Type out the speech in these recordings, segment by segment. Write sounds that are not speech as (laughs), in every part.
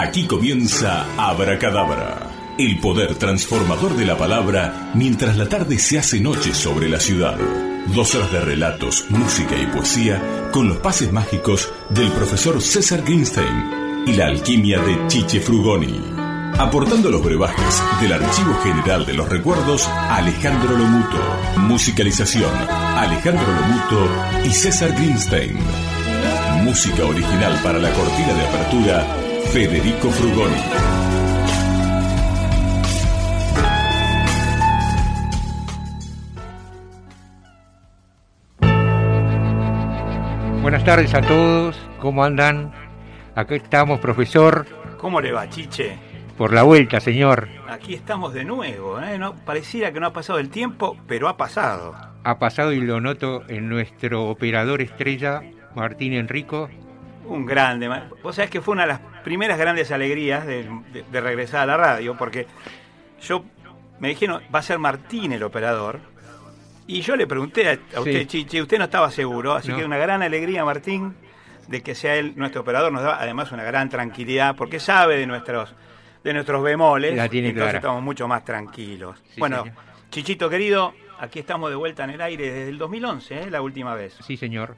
Aquí comienza Abracadabra, el poder transformador de la palabra mientras la tarde se hace noche sobre la ciudad. Dos horas de relatos, música y poesía con los pases mágicos del profesor César Greenstein y la alquimia de Chiche Frugoni. Aportando los brebajes del Archivo General de los Recuerdos, Alejandro Lomuto. Musicalización, Alejandro Lomuto y César Greenstein. Música original para la cortina de apertura, Federico Frugoni. Buenas tardes a todos, ¿cómo andan? Aquí estamos, profesor. ¿Cómo le va, Chiche? Por la vuelta, señor. Aquí estamos de nuevo, ¿eh? No, pareciera que no ha pasado el tiempo, pero ha pasado. Ha pasado y lo noto en nuestro operador estrella, Martín Enrico. Un grande. Vos sabés que fue una de las primeras grandes alegrías de, de- de regresar a la radio, porque yo me dijeron, va a ser Martín el operador. Y yo le pregunté a, a usted, Sí. Chiche, usted no estaba seguro, así No. que una gran alegría, Martín, de que sea él nuestro operador. Nos da además una gran tranquilidad, porque sabe de nuestros de nuestros bemoles. La tiene entonces clara. estamos mucho más tranquilos. Sí, bueno, señor. Chichito querido, aquí estamos de vuelta en el aire desde el 2011, ¿eh? la última vez. Sí, señor.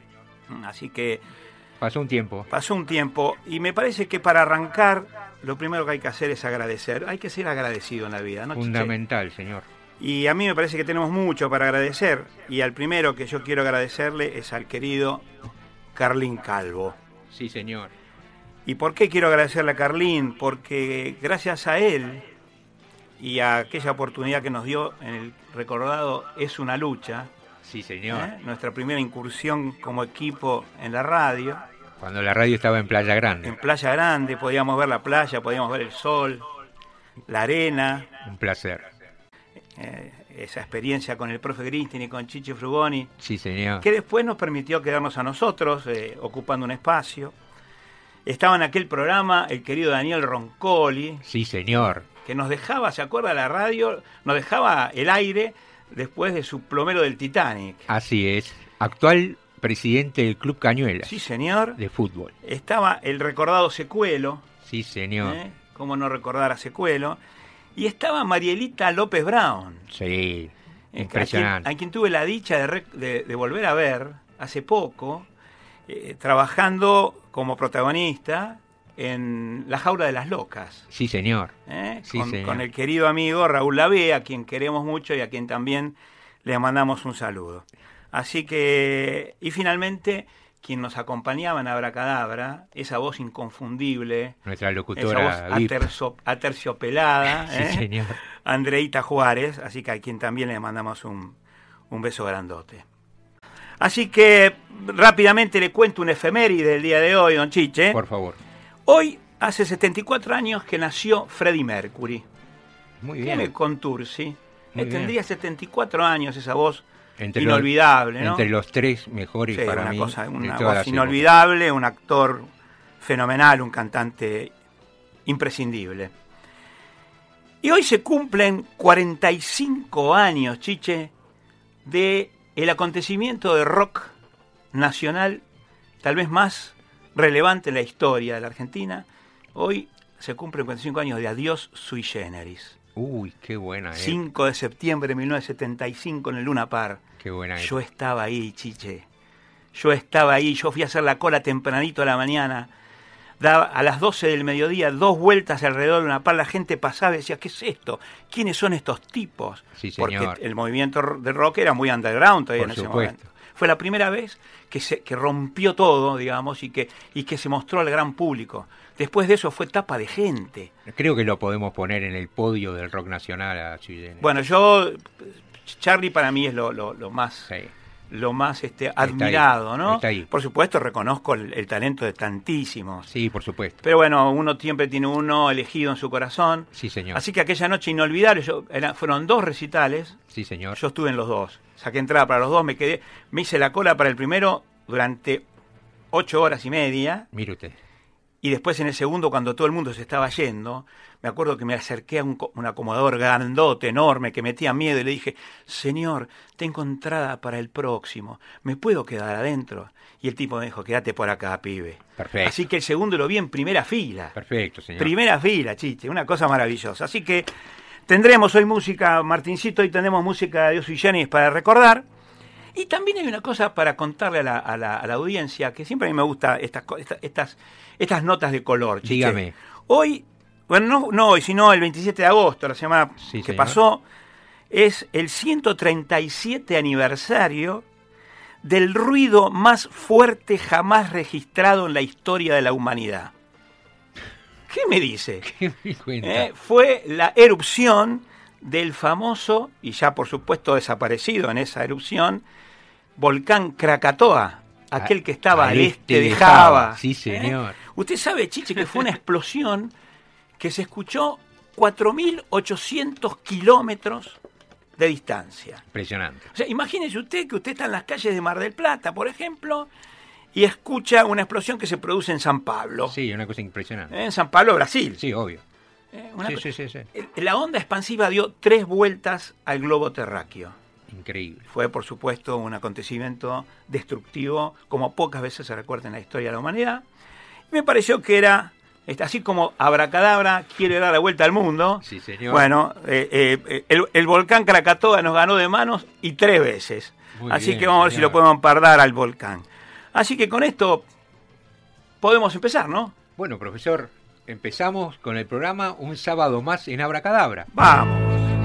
Así que Pasó un tiempo. pasó un tiempo y me parece que para arrancar lo primero que hay que hacer es agradecer. Hay que ser agradecido en la vida, ¿no? Fundamental, señor. Y a mí me parece que tenemos mucho para agradecer. Y al primero que yo quiero agradecerle es al querido Carlín Calvo. Sí, señor. ¿Y por qué quiero agradecerle a Carlín? Porque gracias a él y a aquella oportunidad que nos dio en el recordado Es una lucha, Sí, señor. ¿eh? nuestra primera incursión como equipo en la radio, Cuando la radio estaba en Playa Grande. en Playa Grande, podíamos ver la playa, podíamos ver el sol, la arena, Un placer. eh, esa experiencia con el profe Gristin y con Chiche Frugoni, Sí, señor. que después nos permitió quedarnos a nosotros, eh, ocupando un espacio. Estaba en aquel programa el querido Daniel Roncoli, Sí, señor. que nos dejaba, ¿se acuerda la radio? Nos dejaba el aire después de su plomero del Titanic. Así es. Actual presidente del Club Cañuelas Sí, señor. de fútbol. Estaba el recordado Secuelo, Sí, señor. ¿eh? ¿cómo no recordar a Secuelo? Y estaba Marielita López Brown. Sí. eh, Impresionante. A quien, a quien tuve la dicha de, re- de- de volver a ver hace poco, eh, trabajando como protagonista en La Jaula de las Locas. Sí, señor. ¿eh? Sí, con, señor. con el querido amigo Raúl Lavea, a quien queremos mucho y a quien también le mandamos un saludo. Así que, y finalmente, quien nos acompañaba en Abracadabra, esa voz inconfundible, Nuestra esa voz locutora aterzo- aterciopelada, (laughs) Sí, ¿eh? señor. Andreita Juárez, así que a quien también le mandamos un, un beso grandote. Así que rápidamente le cuento un efeméride del día de hoy, don Chiche. Por favor. Hoy hace 74 años que nació Freddie Mercury. Muy ¿Qué bien. me Contursi? Eh. Tendría 74 años esa voz Entre inolvidable, los, ¿no? Entre los tres mejores Sí, para una mí. cosa, una voz inolvidable, un actor fenomenal, un cantante imprescindible. Y hoy se cumplen 45 años, Chiche, de el acontecimiento de rock nacional tal vez más relevante en la historia de la Argentina. Hoy se cumplen 45 años de Adiós Sui Generis. Uy, qué buena. eh. 5 de septiembre de 1975 en el Luna Park. Qué buena. Yo época. estaba ahí, chiche. Yo estaba ahí, yo fui a hacer la cola tempranito a la mañana. Daba a las 12 del mediodía dos vueltas alrededor de una par, la gente pasaba y decía, ¿qué es esto? ¿Quiénes son estos tipos? Sí, señor. Porque el movimiento de rock era muy underground todavía Por en ese momento. Fue la primera vez que, se, que rompió todo, digamos, y que, y que se mostró al gran público. Después de eso fue tapa de gente. Creo que lo podemos poner en el podio del rock nacional a Chile. Bueno, yo, Charlie para mí es lo, lo- lo más Sí. lo más este, ahí, admirado, ¿no? está ahí. Por supuesto, reconozco el, el talento de tantísimos. sí, por supuesto. Pero bueno, uno siempre tiene uno elegido en su corazón. Sí, señor. Así que aquella noche inolvidable, yo, era- fueron dos recitales, Sí, señor. yo estuve en los dos. Saqué entrada para los dos, me quedé, me hice la cola para el primero durante ocho horas y media. Mire usted. y después en el segundo, cuando todo el mundo se estaba yendo, me acuerdo que me acerqué a un, un, acomodador grandote, enorme, que metía miedo y le dije, Señor, tengo entrada para el próximo, ¿me puedo quedar adentro? Y el tipo me dijo, quédate por acá, pibe. Perfecto. Así que el segundo lo vi en primera fila. Perfecto, señor. Primera fila, chiche, una cosa maravillosa. Así que tendremos hoy música, Martincito, hoy tendremos música de Dios y Janis para recordar. Y también hay una cosa para contarle a la, a la, a la audiencia, que siempre a mí me gusta estas, estas, estas, estas notas de color. Chiche. Dígame. Hoy, bueno, no, no hoy, sino el 27 de agosto, la semana Sí, que señor. pasó, es el 137 aniversario del ruido más fuerte jamás registrado en la historia de la humanidad. ¿Qué me dice? (laughs) ¿Qué me cuenta? Eh, Fue la erupción del famoso, y ya por supuesto desaparecido en esa erupción, volcán Krakatoa, aquel que estaba al este de Java. Sí, ¿Eh? señor. Usted sabe, Chiche, que fue una explosión que se escuchó 4.800 kilómetros de distancia. Impresionante. O sea, imagínese usted que usted está en las calles de Mar del Plata, por ejemplo, y escucha una explosión que se produce en San Pablo. Sí, una cosa impresionante. En San Pablo, Brasil. Sí, obvio. ¿eh? Una Sí, sí, sí, La onda expansiva dio tres vueltas al globo terráqueo. Increíble. Fue, por supuesto, un acontecimiento destructivo, como pocas veces se recuerda en la historia de la humanidad. Y me pareció que era, este, así como Abracadabra quiere dar la vuelta al mundo, Sí, señor. bueno, eh, eh, el, el volcán Krakatoa nos ganó de manos y tres veces. Muy así bien, que vamos a ver si lo podemos empardar al volcán. Así que con esto podemos empezar, ¿no? Bueno, profesor, empezamos con el programa un sábado más en Abracadabra. Vamos.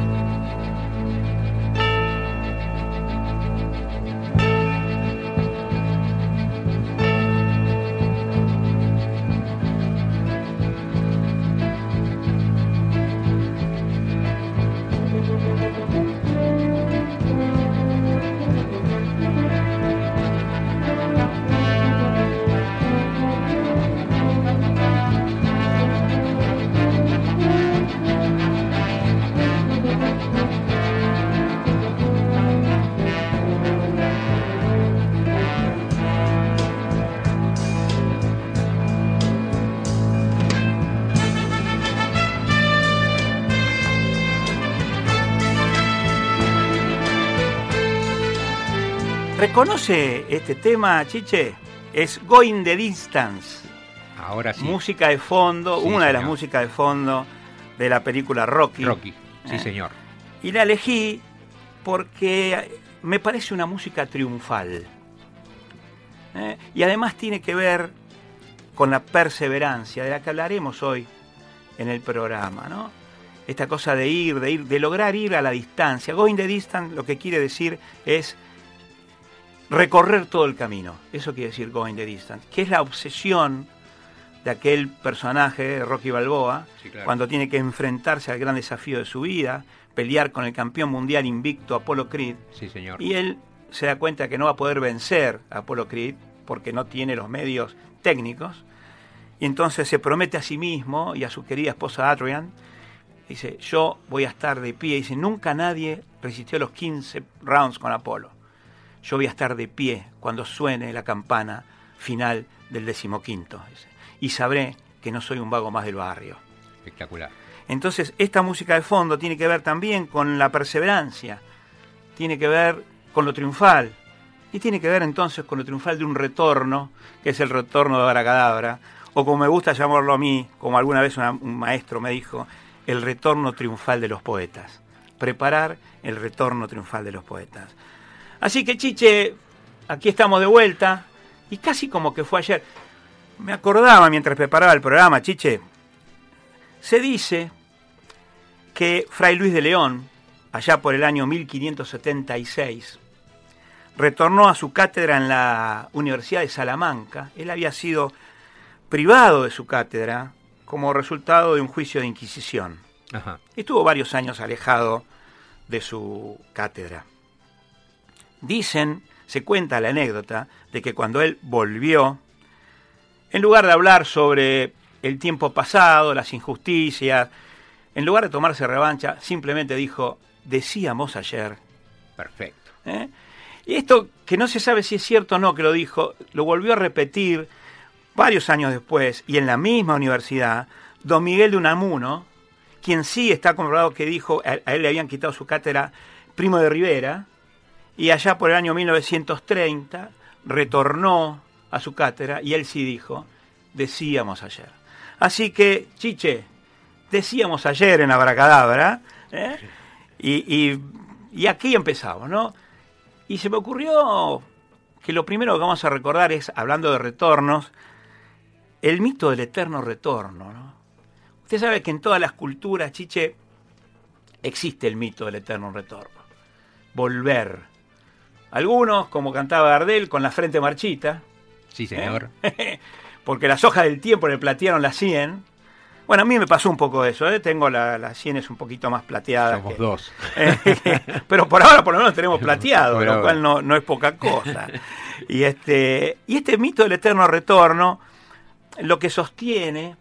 ¿Reconoce este tema, Chiche? Es Going the Distance. Ahora sí. Música de fondo, Sí, una de las músicas de fondo de la película Rocky. Rocky. Sí, Eh. señor. Y la elegí porque me parece una música triunfal. ¿eh? Y además tiene que ver con la perseverancia, de la que hablaremos hoy en el programa, ¿no? Esta cosa de ir, de ir, de lograr ir a la distancia. Going the distance lo que quiere decir es recorrer todo el camino. Eso quiere decir going the distance, que es la obsesión de aquel personaje, Rocky Balboa, Sí, claro. cuando tiene que enfrentarse al gran desafío de su vida, pelear con el campeón mundial invicto Apollo Creed, Sí, señor. y él se da cuenta que no va a poder vencer a Apollo Creed porque no tiene los medios técnicos, y entonces se promete a sí mismo y a su querida esposa Adrian, dice, yo voy a estar de pie, dice, nunca nadie resistió los 15 rounds con Apolo, yo voy a estar de pie cuando suene la campana final del decimoquinto, y sabré que no soy un vago más del barrio. Espectacular. Entonces, esta música de fondo tiene que ver también con la perseverancia, tiene que ver con lo triunfal, y tiene que ver entonces con lo triunfal de un retorno, que es el retorno de Abracadabra, o como me gusta llamarlo a mí, como alguna vez una- un maestro me dijo, el retorno triunfal de los poetas. Preparar el retorno triunfal de los poetas. Así que, Chiche, aquí estamos de vuelta, y casi como que fue ayer. Me acordaba mientras preparaba el programa, Chiche, se dice que Fray Luis de León, allá por el año 1576, retornó a su cátedra en la Universidad de Salamanca. Él había sido privado de su cátedra como resultado de un juicio de Inquisición. Ajá. Estuvo varios años alejado de su cátedra. Dicen, se cuenta la anécdota, de que cuando él volvió, en lugar de hablar sobre el tiempo pasado, las injusticias, en lugar de tomarse revancha, simplemente dijo, decíamos ayer. Perfecto. ¿eh? Y esto, que no se sabe si es cierto o no que lo dijo, lo volvió a repetir varios años después, y en la misma universidad, don Miguel de Unamuno, quien sí está comprobado que dijo, a, él le habían quitado su cátedra Primo de Rivera, y allá por el año 1930 retornó a su cátedra y él sí dijo, decíamos ayer. Así que, Chiche, decíamos ayer en Abracadabra, ¿eh? y, y aquí empezamos, ¿no? Y se me ocurrió que lo primero que vamos a recordar es, hablando de retornos, el mito del eterno retorno. ¿no? Usted sabe que en todas las culturas, Chiche, existe el mito del eterno retorno. Volver. Algunos, como cantaba Gardel, con la frente marchita. Sí, señor. ¿eh? (laughs) Porque las hojas del tiempo le platearon la sien bueno, a mí me pasó un poco eso, ¿eh? tengo la, las sienes un poquito más plateadas. Somos dos. (laughs) (laughs) pero por ahora por lo menos tenemos plateado, lo cual no, no, es poca cosa. Y este, y este mito del eterno retorno lo que sostiene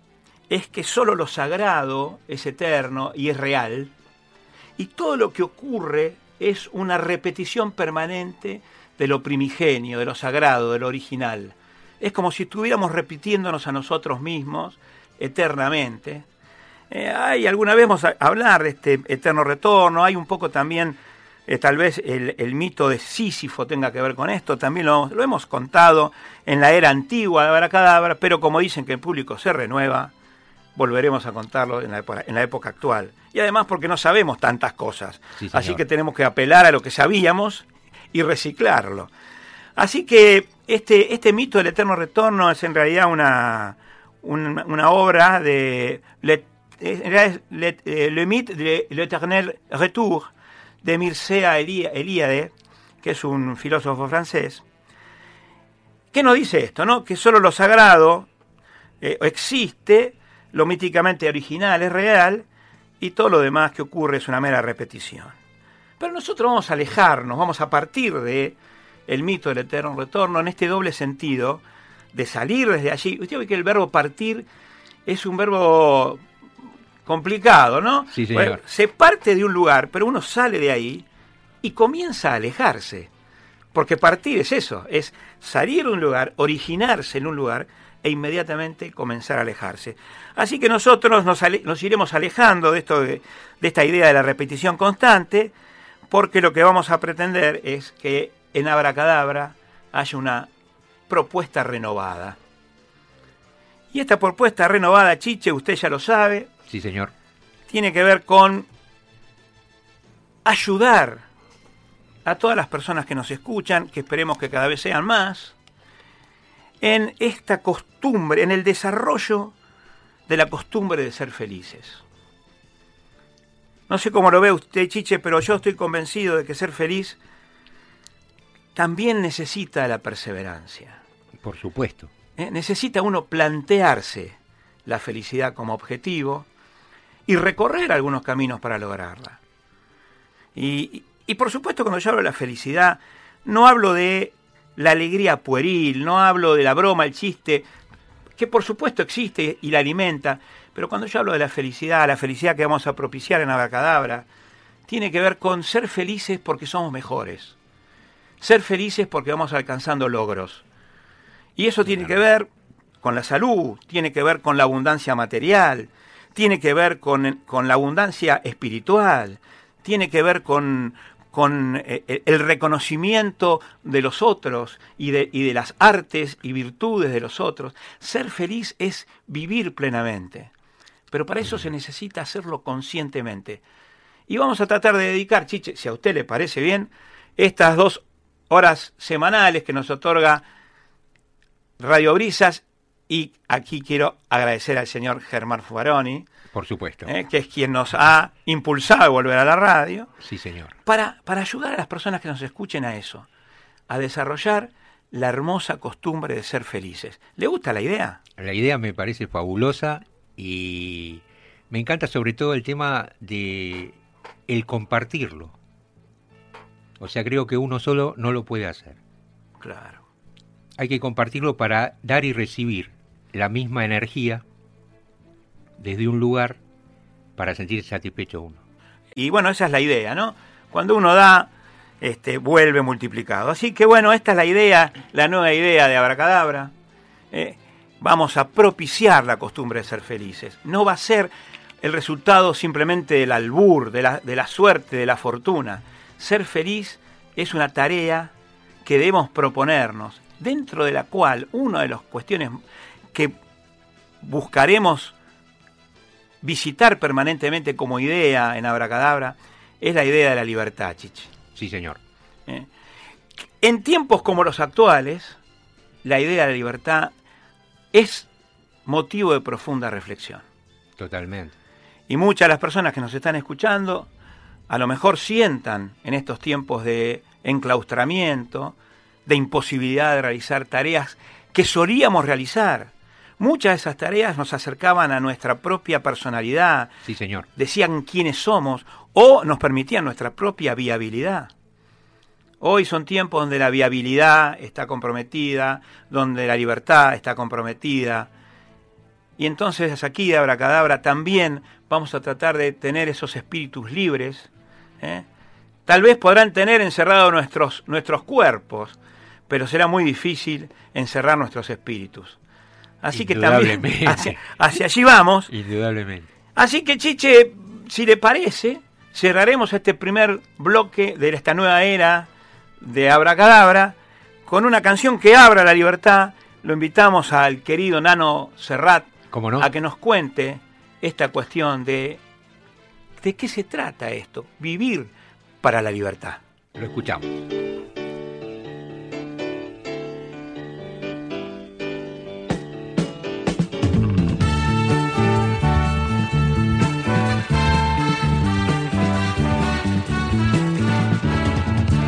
es que solo lo sagrado es eterno y es real, y todo lo que ocurre es una repetición permanente de lo primigenio, de lo sagrado, de lo original. Es como si estuviéramos repitiéndonos a nosotros mismos eternamente. Eh, hay alguna vez vamos a hablar de este eterno retorno, hay un poco también, eh, tal vez el, mito de Sísifo tenga que ver con esto, también lo, hemos contado en la era antigua de Abracadabra, pero como dicen que el público se renueva, volveremos a contarlo en la, época, en la época actual. Y además porque no sabemos tantas cosas, así que tenemos que apelar a lo que sabíamos y reciclarlo. Así que este, este mito del eterno retorno es en realidad una, una, obra de Le, le, eh, le Mythe de l'Éternel Retour de Mircea Eliade, que es un filósofo francés, que nos dice esto, ¿no? Que solo lo sagrado eh, existe, lo míticamente original es real, y todo lo demás que ocurre es una mera repetición. Pero nosotros vamos a alejarnos, vamos a partir de el mito del eterno retorno en este doble sentido de salir desde allí. Usted ve que el verbo partir es un verbo complicado, ¿no? Sí, señor. se parte de un lugar, pero uno sale de ahí y comienza a alejarse. Porque partir es eso, es salir de un lugar, originarse en un lugar e inmediatamente comenzar a alejarse. Así que nosotros nos, iremos alejando de, esto de, de esta idea de la repetición constante, porque lo que vamos a pretender es que en Abracadabra haya una propuesta renovada. Y esta propuesta renovada, Chiche, usted ya lo sabe. Sí, señor. Tiene que ver con ayudar a todas las personas que nos escuchan, que esperemos que cada vez sean más, en esta costumbre, en el desarrollo de la costumbre de ser felices. No sé cómo lo ve usted, Chiche, pero yo estoy convencido de que ser feliz también necesita la perseverancia. Por supuesto. ¿Eh? Necesita uno plantearse la felicidad como objetivo y recorrer algunos caminos para lograrla. Y, y, por supuesto cuando yo hablo de la felicidad, no hablo de la alegría pueril, no hablo de la broma, el chiste, que por supuesto existe y la alimenta, pero cuando yo hablo de la felicidad, la felicidad que vamos a propiciar en Abacadabra, tiene que ver con ser felices porque somos mejores ser felices porque vamos alcanzando logros. Y eso tiene que ver con la salud, tiene que ver con la abundancia material, tiene que ver con, con la abundancia espiritual, tiene que ver con, con eh, el reconocimiento de los otros y de, y de las artes y virtudes de los otros. Ser feliz es vivir plenamente, pero para eso se necesita hacerlo conscientemente. Y vamos a tratar de dedicar, Chiche, si a usted le parece bien, estas dos horas semanales que nos otorga Radio Brisas. Y aquí quiero agradecer al señor Germán Fuaroni. Por supuesto. Eh, que es quien nos ha impulsado a volver a la radio. Sí, señor. Para, para ayudar a las personas que nos escuchen a eso, a desarrollar la hermosa costumbre de ser felices. ¿Le gusta la idea? La idea me parece fabulosa y me encanta sobre todo el tema de el compartirlo. O sea, creo que uno solo no lo puede hacer. Claro. Hay que compartirlo para dar y recibir la misma energía desde un lugar para sentirse satisfecho uno. Y bueno, esa es la idea, ¿no? Cuando uno da, este, vuelve multiplicado. Así que bueno, esta es la idea, la nueva idea de Abracadabra. Eh, vamos a propiciar la costumbre de ser felices. No va a ser el resultado simplemente del albur, de la, de la suerte, de la fortuna. Ser feliz es una tarea que debemos proponernos, dentro de la cual una de las cuestiones que buscaremos visitar permanentemente como idea en Abracadabra es la idea de la libertad, Chichi. Sí, señor. ¿Eh? En tiempos como los actuales, la idea de la libertad es motivo de profunda reflexión. Totalmente. Y muchas de las personas que nos están escuchando a lo mejor sientan en estos tiempos de enclaustramiento, de imposibilidad de realizar tareas que solíamos realizar. Muchas de esas tareas nos acercaban a nuestra propia personalidad. Sí, señor. Decían quiénes somos o nos permitían nuestra propia viabilidad. Hoy son tiempos donde la viabilidad está comprometida, donde la libertad está comprometida. Y entonces aquí de Abracadabra también vamos a tratar de tener esos espíritus libres. ¿eh? Tal vez podrán tener encerrados nuestros, nuestros cuerpos, pero será muy difícil encerrar nuestros espíritus. Así que también hacia, hacia allí vamos. Indudablemente. Así que Chiche, si le parece, cerraremos este primer bloque de esta nueva era de Abracadabra con una canción que abra la libertad. Lo invitamos al querido Nano Serrat a que nos cuente esta cuestión de de qué se trata esto, vivir para la libertad. Lo escuchamos.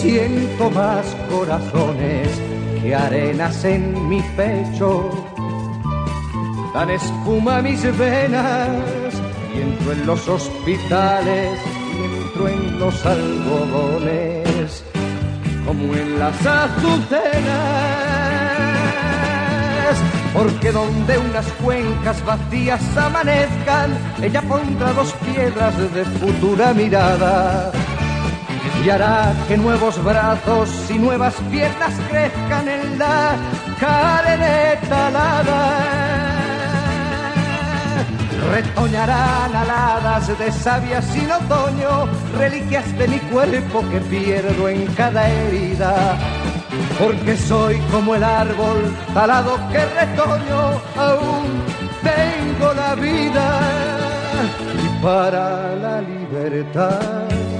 siento más corazones que arenas en mi pecho. Dan espuma mis venas y entro en los hospitales y entro en los algodones como en las azucenas. Porque donde unas cuencas vacías amanezcan, ella pondrá dos piedras de futura mirada y hará que nuevos brazos y nuevas piernas crezcan en la carne talada. Retoñarán aladas de savia sin otoño, reliquias de mi cuerpo que pierdo en cada herida. Porque soy como el árbol talado que retoño, aún tengo la vida y para la libertad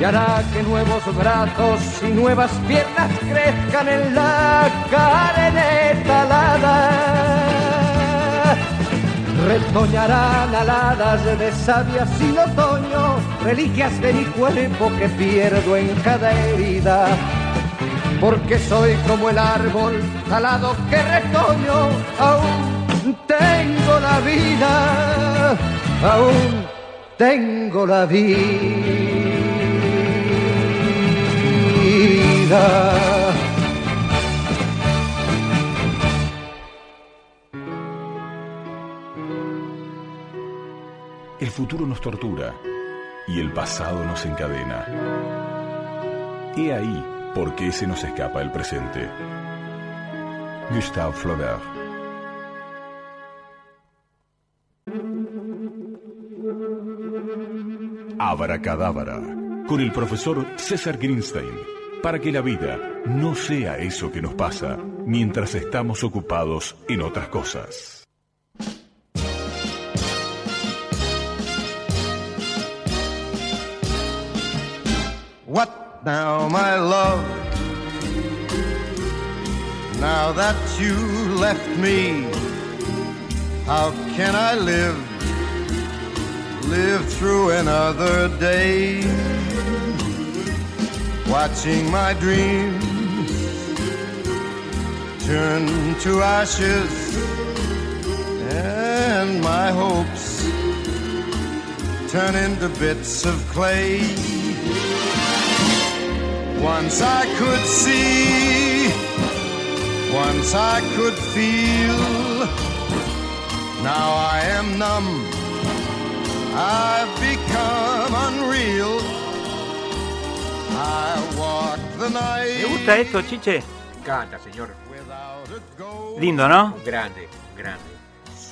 y hará que nuevos brazos y nuevas piernas crezcan en la carne talada. Retoñarán aladas de savia sin otoño, reliquias de mi cuerpo que pierdo en cada herida. Porque soy como el árbol talado que retoño, aún tengo la vida, aún tengo la vida. El futuro nos tortura y el pasado nos encadena. He ahí por qué se nos escapa el presente. Gustave Flaubert. Abracadabra, con el profesor César Greenstein, para que la vida no sea eso que nos pasa mientras estamos ocupados en otras cosas. What now, my love? Now that you left me, how can I live? Live through another day. Watching my dreams turn to ashes and my hopes turn into bits of clay. Once I could see, once I could feel. Now I am numb, I've become unreal. ¿Te gusta esto, Chiche? Me encanta, señor. Lindo, ¿no? Grande, grande.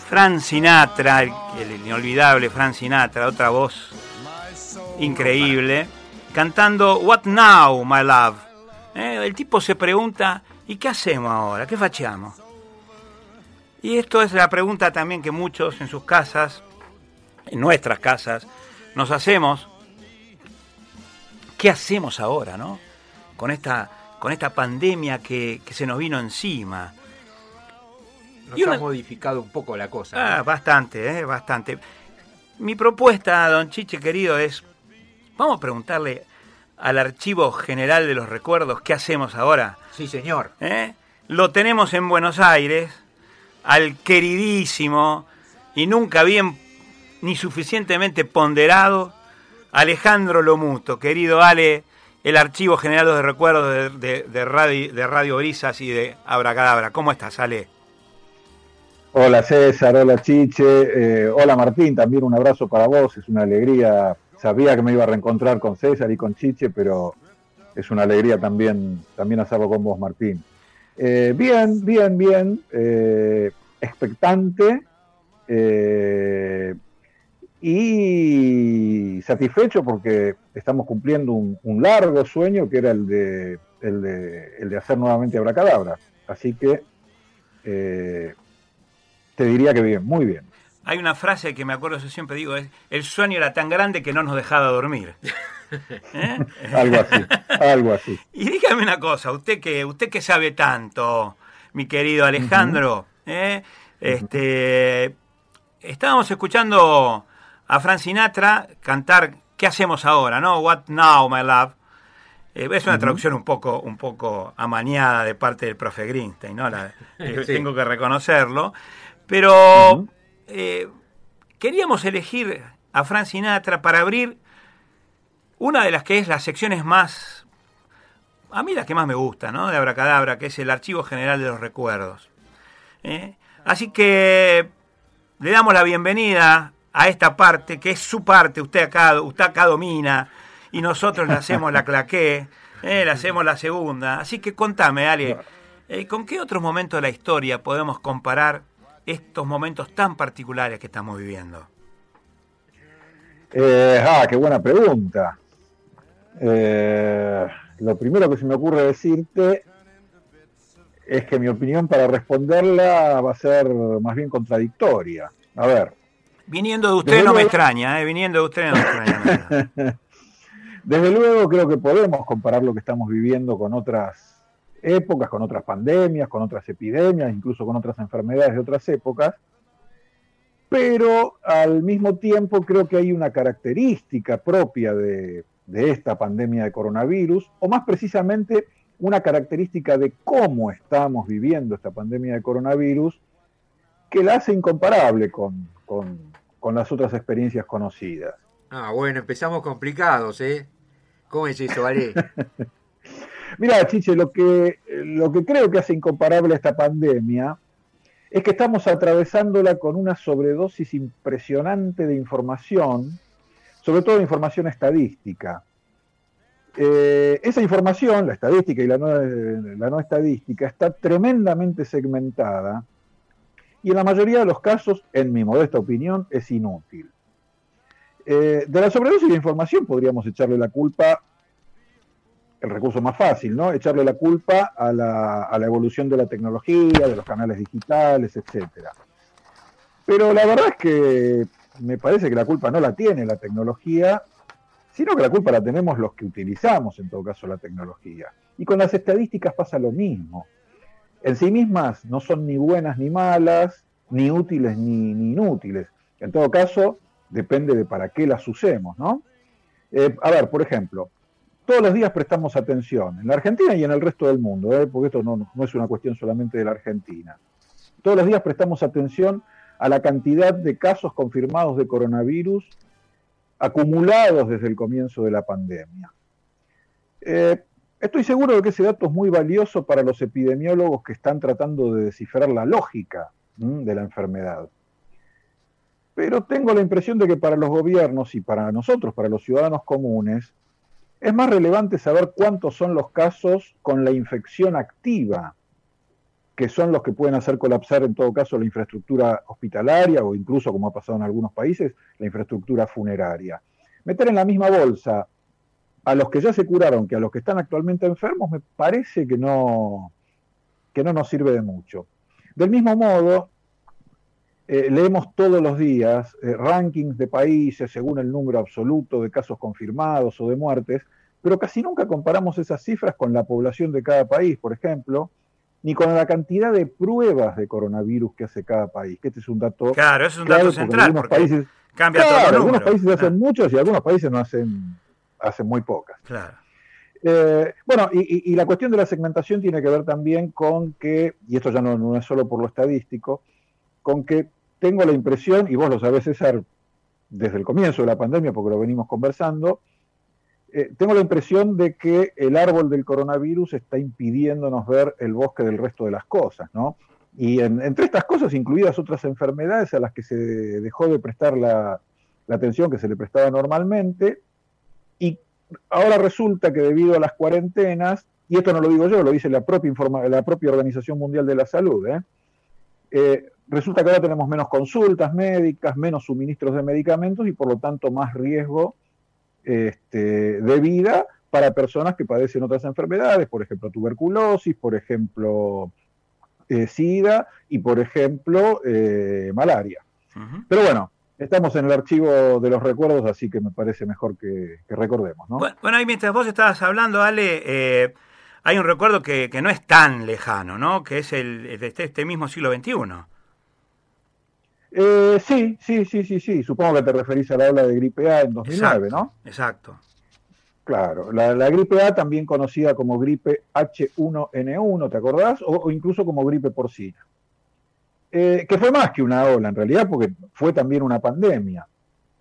Fran Sinatra, el, el inolvidable Fran Sinatra, otra voz increíble, cantando What Now, My Love. Eh, El tipo se pregunta, ¿y qué hacemos ahora? ¿Qué fachamos? Y esto es la pregunta también que muchos en sus casas, en nuestras casas, nos hacemos. ¿Qué hacemos ahora, no? Con esta, con esta pandemia que, que se nos vino encima. Nos una- ha modificado un poco la cosa. Ah, ¿no? bastante, eh, bastante. Mi propuesta, don Chiche querido, es, vamos a preguntarle al Archivo General de los Recuerdos qué hacemos ahora. Sí, señor. ¿eh? Lo tenemos en Buenos Aires, al queridísimo y nunca bien ni suficientemente ponderado Alejandro Lomuto. Querido Ale, el Archivo General de Recuerdos de, Radio, de Brisas y de Abracadabra. ¿Cómo estás, Ale? Hola César, hola Chiche, eh, hola Martín, también un abrazo para vos, es una alegría, sabía que me iba a reencontrar con César y con Chiche, pero es una alegría también, también hacerlo con vos Martín. Eh, bien, bien, bien, eh, expectante y satisfecho porque estamos cumpliendo un, un largo sueño que era el de, el de, el de hacer nuevamente Abracadabra, así que... eh, te diría que bien, muy bien. Hay una frase que me acuerdo, yo siempre digo, es, el sueño era tan grande que no nos dejaba dormir. (laughs) ¿Eh? Algo así, algo así. (laughs) Y dígame una cosa, usted que, usted que sabe tanto, mi querido Alejandro, ¿eh? este, estábamos escuchando a Frank Sinatra cantar ¿Qué hacemos ahora? ¿no? What now, my love? Eh, es una traducción un poco, un poco amañada de parte del profe Greenstein, ¿no? La- eh, (laughs) Sí. Tengo que reconocerlo. Pero eh, queríamos elegir a Frank Sinatra para abrir una de las que es las secciones más, a mí las que más me gusta, ¿no? De Abracadabra, que es el Archivo General de los Recuerdos. ¿eh? Así que le damos la bienvenida a esta parte, que es su parte, usted acá, usted acá domina, y nosotros le hacemos la claqué, (laughs) ¿eh? le hacemos la segunda. Así que contame, Ale, eh, ¿con qué otros momentos de la historia podemos comparar estos momentos tan particulares que estamos viviendo? Eh, ah, qué buena pregunta. Eh, lo primero que se me ocurre decirte es que mi opinión para responderla va a ser más bien contradictoria. A ver, Viniendo de usted Desde no me extraña, ¿eh? viniendo de usted no me extraña. (laughs) Desde luego creo que podemos comparar lo que estamos viviendo con otras épocas, con otras pandemias, con otras epidemias, incluso con otras enfermedades de otras épocas, pero al mismo tiempo creo que hay una característica propia de, de esta pandemia de coronavirus, o más precisamente una característica de cómo estamos viviendo esta pandemia de coronavirus, que la hace incomparable con, con- con las otras experiencias conocidas. Ah, bueno, empezamos complicados, ¿eh? ¿Cómo es eso, Ale? (laughs) Mira, Chiche, lo que, lo que creo que hace incomparable esta pandemia es que estamos atravesándola con una sobredosis impresionante de información, sobre todo de información estadística. Eh, esa información, la estadística y la no, la no estadística, está tremendamente segmentada y en la mayoría de los casos, en mi modesta opinión, es inútil. Eh, de la sobredosis de información podríamos echarle la culpa el recurso más fácil, ¿no? Echarle la culpa a la, a la evolución de la tecnología, de los canales digitales, etcétera. Pero la verdad es que me parece que la culpa no la tiene la tecnología, sino que la culpa la tenemos los que utilizamos en todo caso la tecnología. Y con las estadísticas pasa lo mismo. En sí mismas no son ni buenas ni malas, ni útiles ni, inútiles. En todo caso, depende de para qué las usemos, ¿no? Eh, a ver, por ejemplo, todos los días prestamos atención, en la Argentina y en el resto del mundo, ¿eh? porque esto no, no es una cuestión solamente de la Argentina. Todos los días prestamos atención a la cantidad de casos confirmados de coronavirus acumulados desde el comienzo de la pandemia. Eh, estoy seguro de que ese dato es muy valioso para los epidemiólogos que están tratando de descifrar la lógica de la enfermedad. Pero tengo la impresión de que para los gobiernos y para nosotros, para los ciudadanos comunes, es más relevante saber cuántos son los casos con la infección activa, que son los que pueden hacer colapsar en todo caso la infraestructura hospitalaria o incluso, como ha pasado en algunos países, la infraestructura funeraria. Meter en la misma bolsa a los que ya se curaron que a los que están actualmente enfermos me parece que no, que no nos sirve de mucho. Del mismo modo, eh, leemos todos los días eh, rankings de países según el número absoluto de casos confirmados o de muertes, pero casi nunca comparamos esas cifras con la población de cada país, por ejemplo, ni con la cantidad de pruebas de coronavirus que hace cada país, que este es un dato Claro, es un dato central, algunos países cambia todo Algunos países hacen muchos y algunos países no hacen, hacen muy pocas. Claro. Eh, bueno, y, la cuestión de la segmentación tiene que ver también con que, y esto ya no, no es solo por lo estadístico, con que tengo la impresión, y vos lo sabés, César, desde el comienzo de la pandemia, porque lo venimos conversando, eh, tengo la impresión de que el árbol del coronavirus está impidiéndonos ver el bosque del resto de las cosas, ¿no? Y entre estas cosas, incluidas otras enfermedades a las que se dejó de prestar la, atención que se le prestaba normalmente, y ahora resulta que debido a las cuarentenas, y esto no lo digo yo, lo dice la propia, la propia Organización Mundial de la Salud, ¿eh? eh resulta que ahora tenemos menos consultas médicas, menos suministros de medicamentos y por lo tanto más riesgo este, de vida para personas que padecen otras enfermedades, por ejemplo tuberculosis, por ejemplo eh, SIDA y por ejemplo eh, malaria. Pero bueno, estamos en el archivo de los recuerdos, así que me parece mejor que, recordemos. Bueno, ahí mientras vos estabas hablando, Ale, eh, hay un recuerdo que, no es tan lejano, ¿no? que es el, de este, este mismo siglo XXI. Eh, sí, sí, sí, sí, sí. Supongo que te referís a la ola de gripe A en 2009, ¿no? Exacto. Claro, la, gripe A también conocida como gripe H1N1, ¿te acordás? O, incluso como gripe porcina. Eh, que fue más que una ola en realidad, porque fue también una pandemia.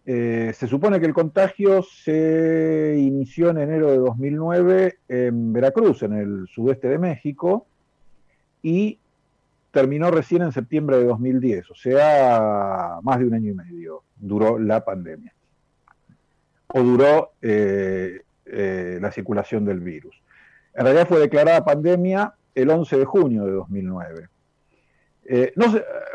Eh, se supone que el contagio se inició en enero de 2009 en Veracruz, en el sudeste de México, y terminó recién en septiembre de 2010, o sea, más de un año y medio duró la pandemia. O duró eh, la circulación del virus. En realidad fue declarada pandemia el 11 de junio de 2009. Eh, no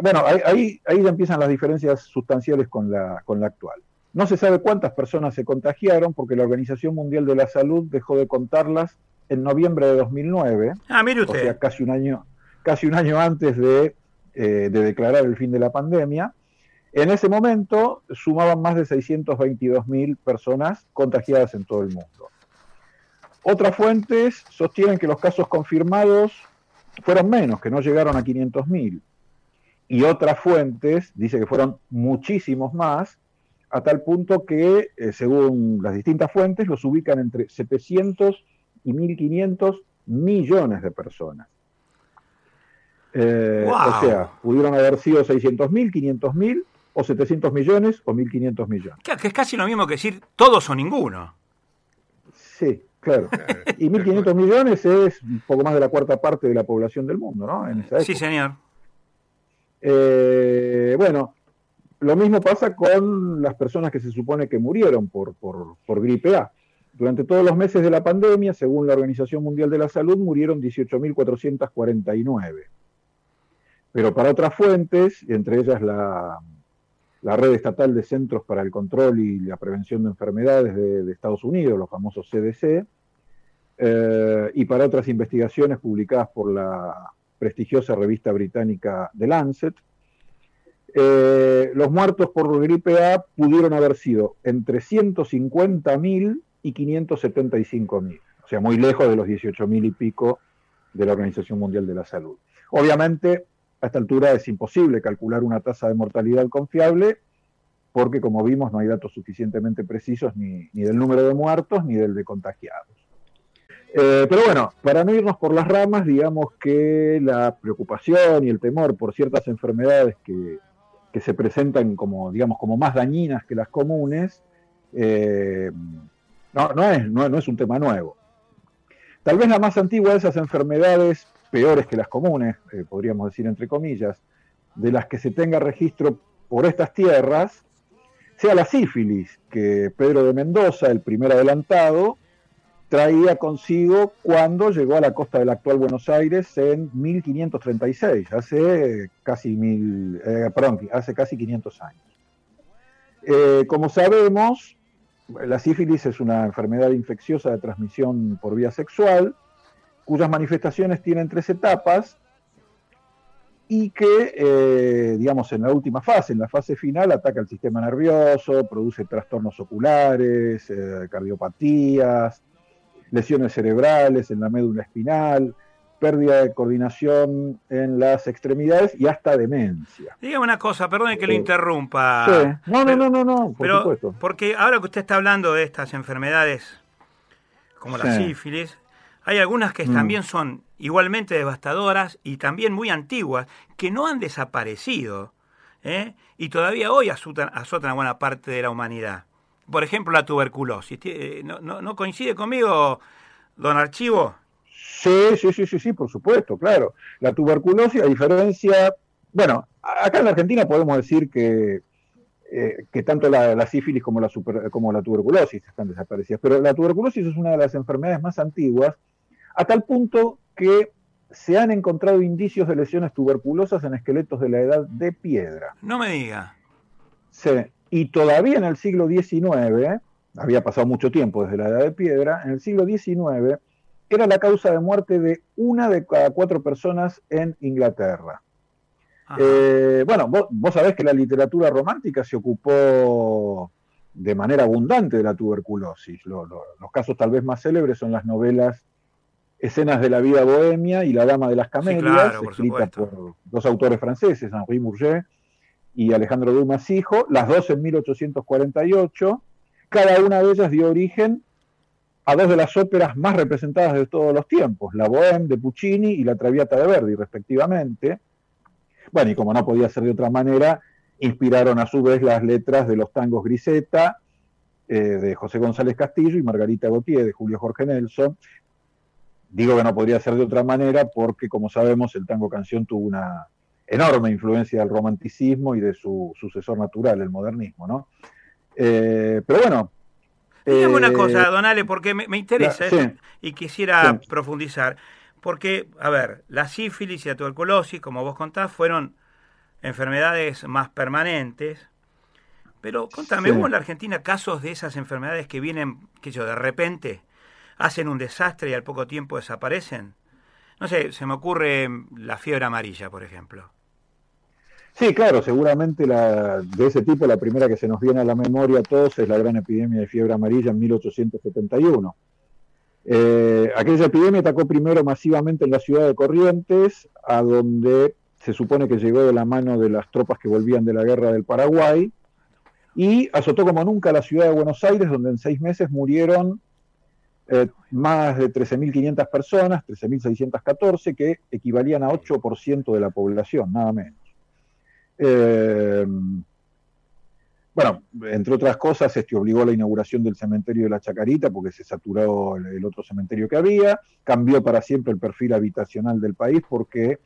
bueno, ahí, ahí empiezan las diferencias sustanciales con la, con la actual. No se sabe cuántas personas se contagiaron porque la Organización Mundial de la Salud dejó de contarlas en noviembre de 2009. Ah, mire usted. O sea, casi un año, casi un año antes de, eh, de declarar el fin de la pandemia. En ese momento sumaban más de 622.000 personas contagiadas en todo el mundo. Otras fuentes sostienen que los casos confirmados fueron menos, que no llegaron a 500.000. Y otras fuentes dicen que fueron muchísimos más, a tal punto que, eh, según las distintas fuentes, los ubican entre 700 y 1.500 millones de personas. Eh, o sea, pudieron haber sido 600.000, 500.000 o 700 millones o 1.500 millones. Claro, que es casi lo mismo que decir todos o ninguno. Sí, claro. (laughs) Y 1.500 millones es un poco más de la cuarta parte de la población del mundo, ¿no? Sí, señor. Eh, bueno, lo mismo pasa con las personas que se supone que murieron por, por, por gripe A. Durante todos los meses de la pandemia, según la Organización Mundial de la Salud, murieron 18.449 pero para otras fuentes, entre ellas la, Red Estatal de Centros para el Control y la Prevención de Enfermedades de, Estados Unidos, los famosos CDC, eh, y para otras investigaciones publicadas por la prestigiosa revista británica The Lancet, eh, los muertos por gripe A pudieron haber sido entre 150.000 y 575.000, o sea, muy lejos de los 18.000 y pico de la Organización Mundial de la Salud. Obviamente, a esta altura es imposible calcular una tasa de mortalidad confiable porque, como vimos, no hay datos suficientemente precisos ni, del número de muertos ni del de contagiados. Eh, pero bueno, para no irnos por las ramas, digamos que la preocupación y el temor por ciertas enfermedades que, se presentan como, digamos, como más dañinas que las comunes, eh, no, es, no, es un tema nuevo. Tal vez la más antigua de esas enfermedades, peores que las comunes, eh, podríamos decir entre comillas, de las que se tenga registro por estas tierras, sea la sífilis, que Pedro de Mendoza, el primer adelantado, traía consigo cuando llegó a la costa del actual Buenos Aires en 1536, hace casi, mil, eh, perdón, hace casi 500 años. Eh, como sabemos, la sífilis es una enfermedad infecciosa de transmisión por vía sexual, cuyas manifestaciones tienen tres etapas y que, eh, digamos, en la última fase, en la fase final, ataca el sistema nervioso, produce trastornos oculares, cardiopatías, lesiones cerebrales en la médula espinal, pérdida de coordinación en las extremidades y hasta demencia. Dígame una cosa, perdone que lo interrumpa. Sí. No, no, no, no, no, por supuesto. Porque ahora que usted está hablando de estas enfermedades como la sífilis, hay algunas que mm. también son igualmente devastadoras y también muy antiguas, que no han desaparecido ¿eh? y todavía hoy azotan, azotan a buena parte de la humanidad por ejemplo, la tuberculosis. Eh, ¿No, no, coincide conmigo, don Archivo? Sí, sí, sí, sí, sí, por supuesto, claro. La tuberculosis, a diferencia, bueno, acá en la Argentina podemos decir que, eh, que tanto la, sífilis como la, como la tuberculosis están desaparecidas, pero la tuberculosis es una de las enfermedades más antiguas, a tal punto que se han encontrado indicios de lesiones tuberculosas en esqueletos de la edad de piedra. No me diga. Sí, y todavía en el siglo XIX, había pasado mucho tiempo desde la Edad de Piedra, en el siglo XIX era la causa de muerte de una de cada cuatro personas en Inglaterra. Eh, bueno, vos, sabés que la literatura romántica se ocupó de manera abundante de la tuberculosis. los casos tal vez más célebres son las novelas Escenas de la vida bohemia y La Dama de las Camelias, escritas por dos autores franceses, Henri Murger y Alejandro Dumas hijo, las dos en 1848. Cada una de ellas dio origen a dos de las óperas más representadas de todos los tiempos, la Bohème de Puccini y la Traviata de Verdi, respectivamente. Bueno, y como no podía ser de otra manera, inspiraron a su vez las letras de los tangos Griseta, eh, de José González Castillo, y Margarita Gautier, de Julio Jorge Nelson. Digo que no podría ser de otra manera porque, como sabemos, el tango canción tuvo una, enorme influencia del romanticismo y de su sucesor natural, el modernismo, ¿no? Eh, pero bueno. Dígame una cosa, eh, Donale, porque me, interesa y quisiera profundizar. Porque, a ver, la sífilis y la tuberculosis, como vos contás, fueron enfermedades más permanentes. Pero contame, ¿hubo en la Argentina casos de esas enfermedades que vienen, que yo, de repente hacen un desastre y al poco tiempo desaparecen? No sé, se me ocurre la fiebre amarilla, por ejemplo. Sí, claro, seguramente la, de ese tipo la primera que se nos viene a la memoria a todos es la gran epidemia de fiebre amarilla en 1871. Eh, aquella epidemia atacó primero masivamente en la ciudad de Corrientes, a donde se supone que llegó de la mano de las tropas que volvían de la guerra del Paraguay, y azotó como nunca la ciudad de Buenos Aires, donde en seis meses murieron eh, más de 13.500 personas, 13.614, que equivalían a 8% de la población, nada menos. Eh, bueno, entre otras cosas, este obligó a la inauguración del cementerio de la Chacarita porque se saturó el, otro cementerio que había, cambió para siempre el perfil habitacional del país porque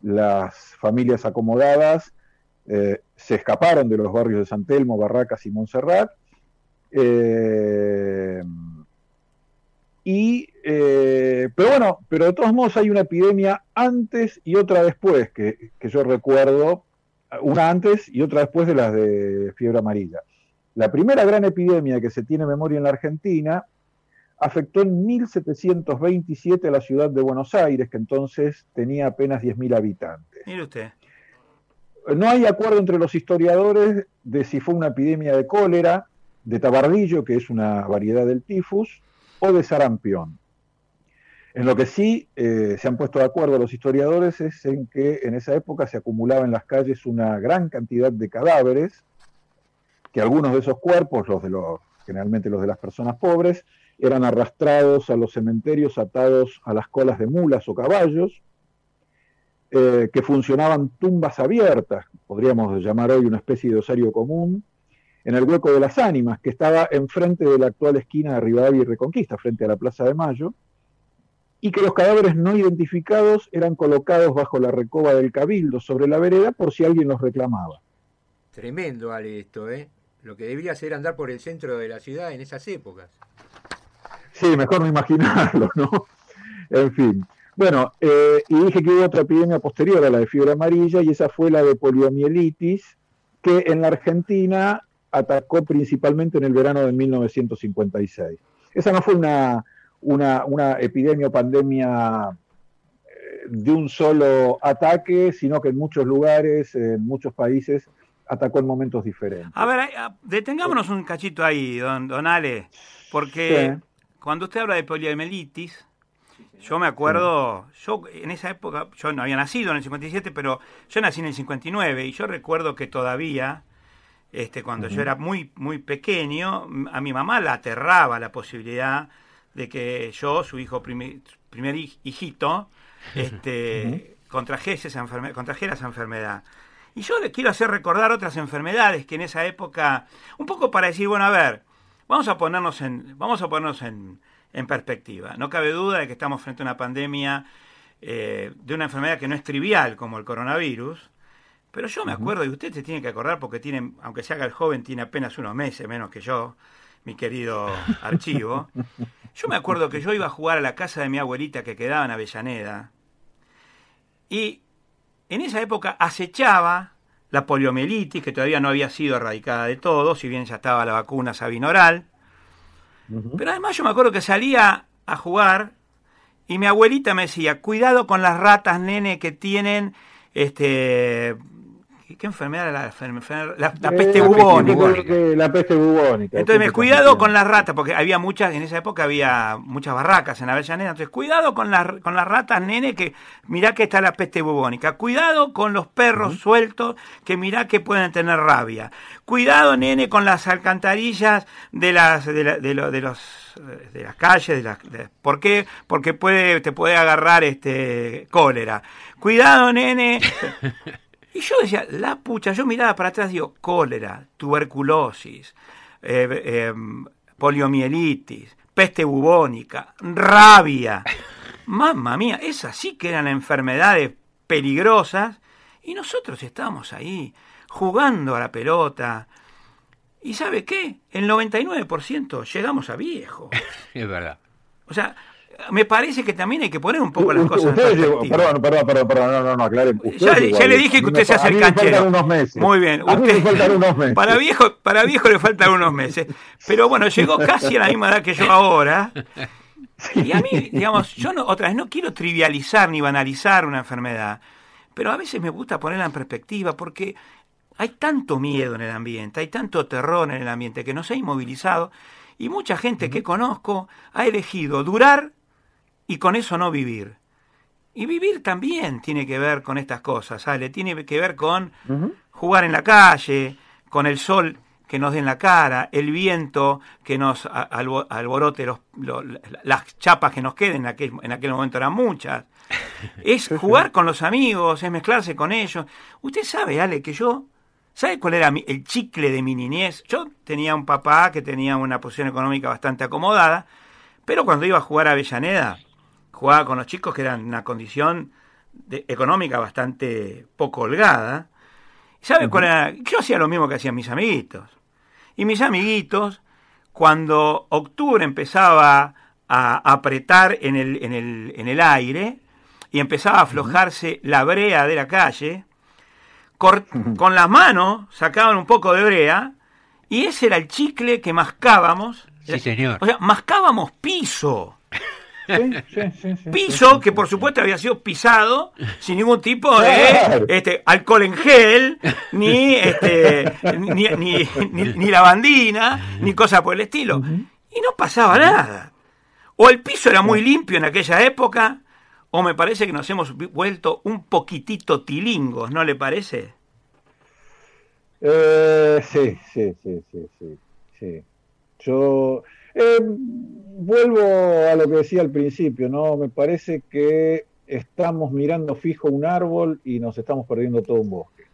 las familias acomodadas eh, se escaparon de los barrios de San Telmo, Barracas y Montserrat. Y, pero bueno, pero de todos modos hay una epidemia antes y otra después que, que yo recuerdo una antes y otra después de las de fiebre amarilla. La primera gran epidemia que se tiene memoria en la Argentina afectó en 1727 a la ciudad de Buenos Aires, que entonces tenía apenas 10.000 habitantes. Mire usted. no hay acuerdo entre los historiadores de si fue una epidemia de cólera, de tabardillo, que es una variedad del tifus, o de sarampión. En lo que sí eh, se han puesto de acuerdo los historiadores es en que en esa época se acumulaba en las calles una gran cantidad de cadáveres, que algunos de esos cuerpos, los de los, generalmente los de las personas pobres, eran arrastrados a los cementerios atados a las colas de mulas o caballos, eh, que funcionaban tumbas abiertas, podríamos llamar hoy una especie de osario común, en el hueco de las ánimas, que estaba enfrente de la actual esquina de Rivadavia y Reconquista, frente a la Plaza de Mayo, y que los cadáveres no identificados eran colocados bajo la recoba del cabildo sobre la vereda por si alguien los reclamaba. Tremendo, Ale, esto, ¿eh? Lo que debería ser andar por el centro de la ciudad en esas épocas. Sí, mejor no imaginarlo, ¿no? En fin. Bueno, eh, y dije que hubo otra epidemia posterior a la de fiebre amarilla y esa fue la de poliomielitis, que en la Argentina atacó principalmente en el verano de 1956. Esa no fue una, una, una epidemia o pandemia eh, de un solo ataque, sino que en muchos lugares, en muchos países, atacó en momentos diferentes. A ver, detengámonos un cachito ahí, don, don Ale, porque cuando usted habla de poliomielitis, yo me acuerdo, yo en esa época, yo no había nacido en el 57, pero yo nací en el 59 y yo recuerdo que todavía, este, cuando yo era muy, muy pequeño, a mi mamá la aterraba la posibilidad de que yo, su hijo primer, primer hijito, (laughs) este, contrajese esa contrajera esa enfermedad. Y yo le quiero hacer recordar otras enfermedades que en esa época, un poco para decir, bueno, a ver, vamos a ponernos en, vamos a ponernos en, en perspectiva. No cabe duda de que estamos frente a una pandemia eh, de una enfermedad que no es trivial como el coronavirus, pero yo me acuerdo, y usted se tiene que acordar porque tiene, aunque se haga el joven, tiene apenas unos meses menos que yo, mi querido (laughs) archivo. Yo me acuerdo que yo iba a jugar a la casa de mi abuelita que quedaba en Avellaneda, y en esa época acechaba la poliomielitis, que todavía no había sido erradicada de todo, si bien ya estaba la vacuna sabinoral, pero además yo me acuerdo que salía a jugar y mi abuelita me decía, cuidado con las ratas, nene, que tienen este ¿Qué enfermedad era la? La, la, peste bubónica. La peste bubónica. Entonces, cuidado con las ratas, porque había muchas, en esa época había muchas barracas en Avellaneda. Entonces, cuidado con las, con las ratas, nene, que mirá que está la peste bubónica. Cuidado con los perros sueltos, que mirá que pueden tener rabia. Cuidado, nene, con las alcantarillas de las, de, la, de, lo, de los de las calles, de las, ¿por qué? Porque puede, te puede agarrar este cólera. Cuidado, nene. (laughs) Y yo decía, la pucha, yo miraba para atrás, digo, cólera, tuberculosis, eh, eh, poliomielitis, peste bubónica, rabia. (laughs) Mamma mía, esas sí que eran enfermedades peligrosas y nosotros estábamos ahí jugando a la pelota. ¿Y sabe qué? El 99% llegamos a viejo. (laughs) es verdad. O sea, me parece que también hay que poner un poco las cosas usted en llegó, perdón, perdón, perdón, perdón, no, no, no, aclaren. Ya, ya le dije que usted se hace el canchero. unos meses. Muy bien. A mí usted, me faltan unos (laughs) meses. Para viejo, para viejo le faltan unos meses. Pero bueno, llegó casi a la misma edad que yo ahora. Y a mí, digamos, yo no, otra vez no quiero trivializar ni banalizar una enfermedad, pero a veces me gusta ponerla en perspectiva porque hay tanto miedo en el ambiente, hay tanto terror en el ambiente que nos ha inmovilizado y mucha gente que conozco ha elegido durar y con eso no vivir. Y vivir también tiene que ver con estas cosas, ¿sale? Tiene que ver con jugar en la calle, con el sol que nos dé en la cara, el viento que nos alborote los, las chapas que nos queden, en aquel, en aquel momento eran muchas. (laughs) Es jugar con los amigos, es mezclarse con ellos. Usted sabe, Ale, que yo, ¿sabe cuál era el chicle de mi niñez? Yo tenía un papá que tenía una posición económica bastante acomodada, pero cuando iba a jugar a Avellaneda, jugaba con los chicos que eran una condición de, económica bastante poco holgada. ¿Sabe cuál era? Yo hacía lo mismo que hacían mis amiguitos. Y mis amiguitos, cuando octubre empezaba a apretar en el, en el, en el aire y empezaba a aflojarse la brea de la calle, con las manos sacaban un poco de brea y ese era el chicle que mascábamos. Sí, señor. O sea, mascábamos piso. Piso que por supuesto había sido pisado sin ningún tipo de este, alcohol en gel, ni, este, ni, ni, lavandina, ni cosa por el estilo. Y no pasaba nada. O el piso era muy limpio en aquella época, o me parece que nos hemos vuelto un poquitito tilingos, ¿no le parece? Eh, sí, sí, sí, sí, sí, Yo eh, vuelvo a lo que decía al principio, ¿no? Me parece que estamos mirando fijo un árbol y nos estamos perdiendo todo un bosque.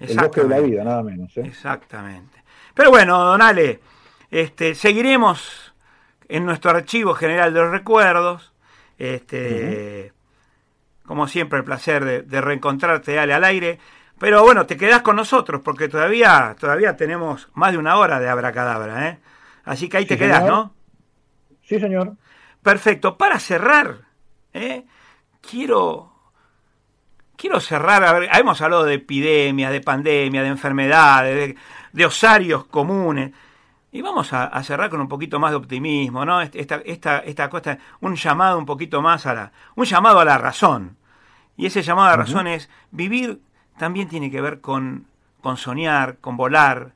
El bosque de la vida, nada menos. ¿eh? Exactamente. Pero bueno, Donale, este, seguiremos en nuestro archivo general de los recuerdos. Este, Como siempre, el placer de, de reencontrarte, Ale, al aire. Pero bueno, te quedás con nosotros porque todavía, todavía tenemos más de una hora de abracadabra, ¿eh? Así que ahí te quedás, ¿no? Sí, señor. Perfecto. Para cerrar, ¿eh? quiero, quiero cerrar. A ver, hemos hablado de epidemias, de pandemias, de enfermedades, de, osarios comunes. Y vamos a, cerrar con un poquito más de optimismo, ¿no? Esta, esta, esta cosa, un llamado un poquito más a la, un llamado a la razón. Y ese llamado a la razón es vivir también tiene que ver con, con soñar, con volar,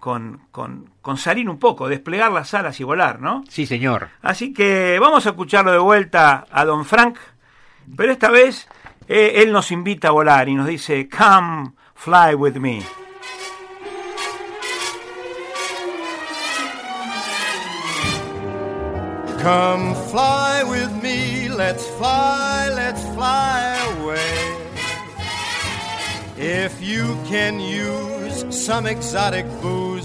con, con, con, salir un poco, desplegar las alas y volar, ¿no? Sí, señor. Así que vamos a escucharlo de vuelta a Don Frank, pero esta vez eh, él nos invita a volar y nos dice, Come, fly with me. Come fly with me, let's fly, let's fly away. If you can use some exotic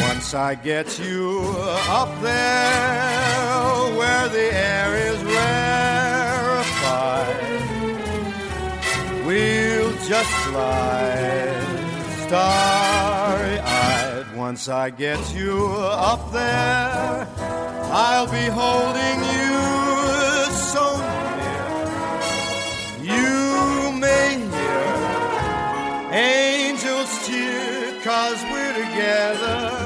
Once I get you up there where the air is rarefied, we'll just slide starry eyed. Once I get you up there, I'll be holding you so near. You may hear Angels cheer cause we're together.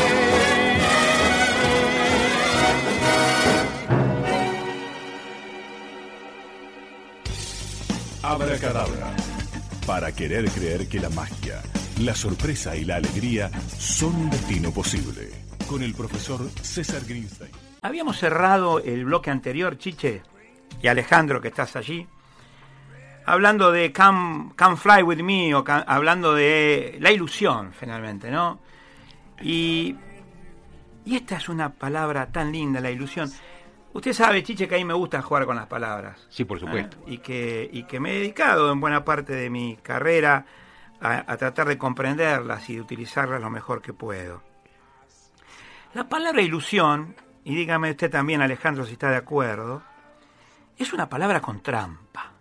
Abracadabra. Para querer creer que la magia, la sorpresa y la alegría son un destino posible. con el profesor César Greenstein. Habíamos cerrado el bloque anterior, Chiche, y Alejandro, que estás allí, hablando de Come, come Fly With Me, o hablando de la ilusión, finalmente, ¿no? Y, y esta es una palabra tan linda, la ilusión. Usted sabe, Chiche, que a mí me gusta jugar con las palabras. Sí, por supuesto. ¿eh? Y, que, y que me he dedicado en buena parte de mi carrera a, a tratar de comprenderlas y de utilizarlas lo mejor que puedo. La palabra ilusión, y dígame usted también, Alejandro, si está de acuerdo, es una palabra con trampa.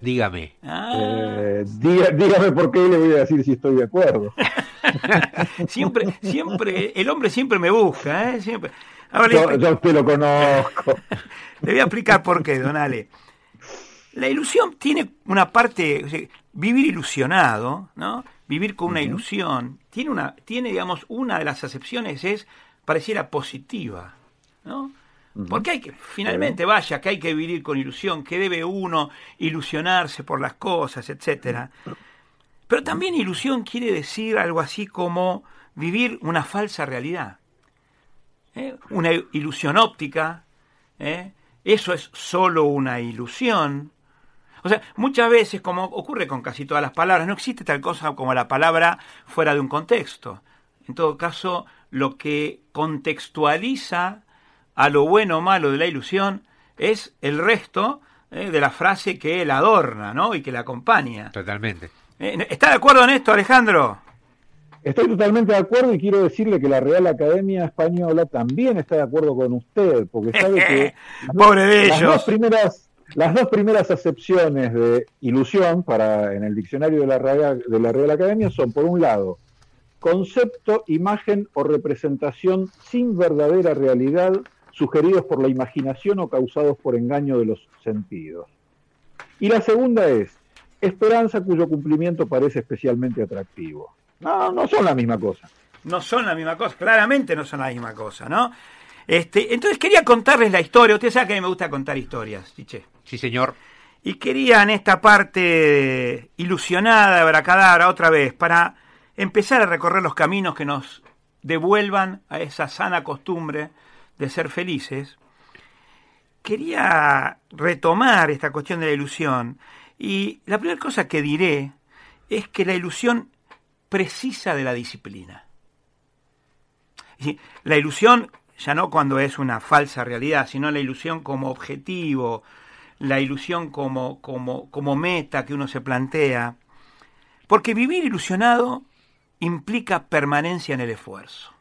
Dígame. Ah, Eh, diga- dígame por qué le voy a decir si estoy de acuerdo. (laughs) siempre, siempre, el hombre siempre me busca, ¿eh? Siempre. Yo, usted lo conozco. (laughs) Le voy a explicar por qué, Donale. La ilusión tiene una parte, o sea, vivir ilusionado, ¿no? Vivir con una ilusión, tiene una, tiene, digamos, una de las acepciones es pareciera positiva, ¿no? Porque hay que, finalmente, vaya, que hay que vivir con ilusión, que debe uno ilusionarse por las cosas, etcétera. Pero también ilusión quiere decir algo así como vivir una falsa realidad. ¿Eh? Una ilusión óptica, ¿eh? eso es solo una ilusión. O sea, muchas veces, como ocurre con casi todas las palabras, no existe tal cosa como la palabra fuera de un contexto. En todo caso, lo que contextualiza a lo bueno o malo de la ilusión es el resto ¿eh? de la frase que la adorna ¿no? y que la acompaña. Totalmente. ¿Está de acuerdo en esto, Alejandro? Estoy totalmente de acuerdo y quiero decirle que la Real Academia Española también está de acuerdo con usted, porque (laughs) sabe que Pobre de las ellos. dos primeras las dos primeras acepciones de ilusión para en el diccionario de la Real, de la Real Academia son por un lado concepto, imagen o representación sin verdadera realidad sugeridos por la imaginación o causados por engaño de los sentidos. Y la segunda es esperanza cuyo cumplimiento parece especialmente atractivo. No, no son la misma cosa. no son la misma cosa, claramente no son la misma cosa, ¿no? Este, entonces quería contarles la historia, usted sabe que a mí me gusta contar historias, Chiche. Sí, señor. Y quería en esta parte ilusionada de Abracadabra otra vez, para empezar a recorrer los caminos que nos devuelvan a esa sana costumbre de ser felices, quería retomar esta cuestión de la ilusión. Y la primera cosa que diré es que la ilusión precisa de la disciplina. Y La ilusión, ya no cuando es una falsa realidad, sino la ilusión como objetivo, la ilusión como, como, como meta que uno se plantea. Porque vivir ilusionado implica permanencia en el esfuerzo.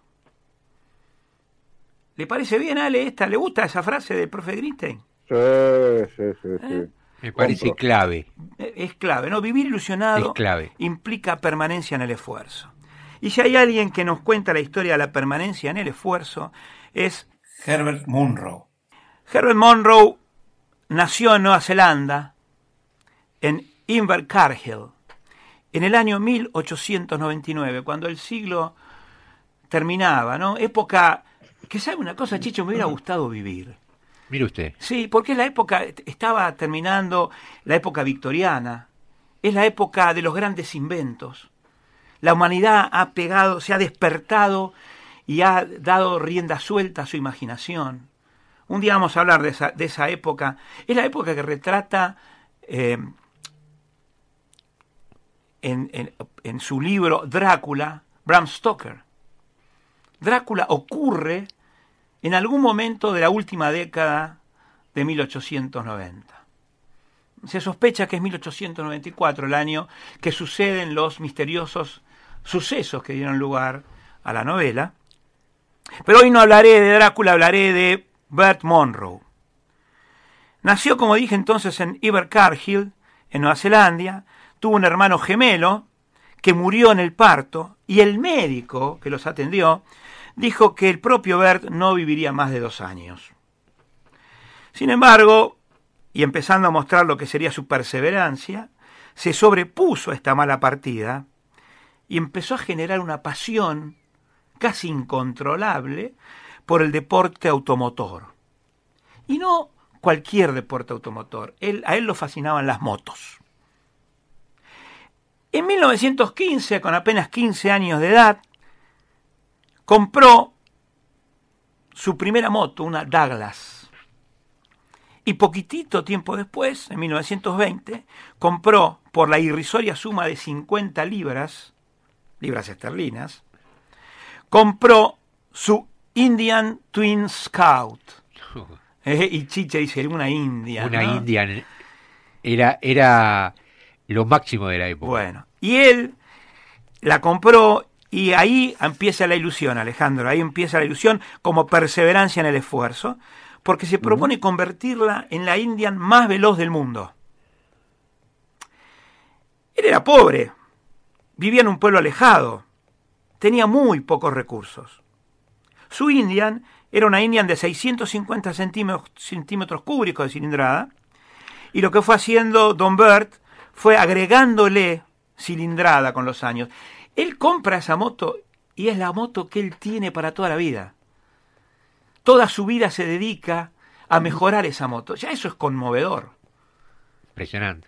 ¿Le parece bien, Ale, esta? ¿Le gusta esa frase del profe Grinstein? Sí, sí, sí, sí. Me parece Compro. clave. Eh, Es clave, ¿no? Vivir ilusionado Es clave. implica permanencia en el esfuerzo. Y si hay alguien que nos cuenta la historia de la permanencia en el esfuerzo, es Herbert Monroe. Herbert Monroe nació en Nueva Zelanda, en Invercargill, en el año 1899, cuando el siglo terminaba, ¿no? Época que, ¿sabe una cosa, Chicho? Me hubiera gustado vivir. Mire usted. Sí, porque la época, estaba terminando la época victoriana, es la época de los grandes inventos. La humanidad ha pegado, se ha despertado y ha dado rienda suelta a su imaginación. Un día vamos a hablar de esa, época. Es la época que retrata eh, en- en su libro Drácula, Bram Stoker. Drácula ocurre en algún momento de la última década de 1890. Se sospecha que es 1894 el año que suceden los misteriosos sucesos que dieron lugar a la novela. Pero hoy no hablaré de Drácula, hablaré de Bert Monroe. Nació, como dije entonces, en Invercargill, en Nueva Zelanda, tuvo un hermano gemelo que murió en el parto y el médico que los atendió dijo que el propio Bert no viviría más de dos años. Sin embargo, y empezando a mostrar lo que sería su perseverancia, se sobrepuso a esta mala partida y empezó a generar una pasión casi incontrolable por el deporte automotor. Y no cualquier deporte automotor, a él lo fascinaban las motos. En 1915, con apenas 15 años de edad, compró su primera moto, una Douglas. Y poquitito tiempo después, en 1920, compró por la irrisoria suma de 50 libras, libras esterlinas, compró su Indian Twin Scout. (laughs) Eh, y Chiche dice, una Indian. Una ¿no? Indian. Era, era lo máximo de la época. Bueno, y él la compró y ahí empieza la ilusión, Alejandro, ahí empieza la ilusión como perseverancia en el esfuerzo, porque se propone convertirla en la Indian más veloz del mundo. Él era pobre, vivía en un pueblo alejado, tenía muy pocos recursos. Su Indian era una Indian de 650 centímetros, centímetros cúbicos de cilindrada, y lo que fue haciendo Don Bert fue agregándole cilindrada con los años. Él compra esa moto y es la moto que él tiene para toda la vida. Toda su vida se dedica a mejorar esa moto. Ya eso es conmovedor. Impresionante.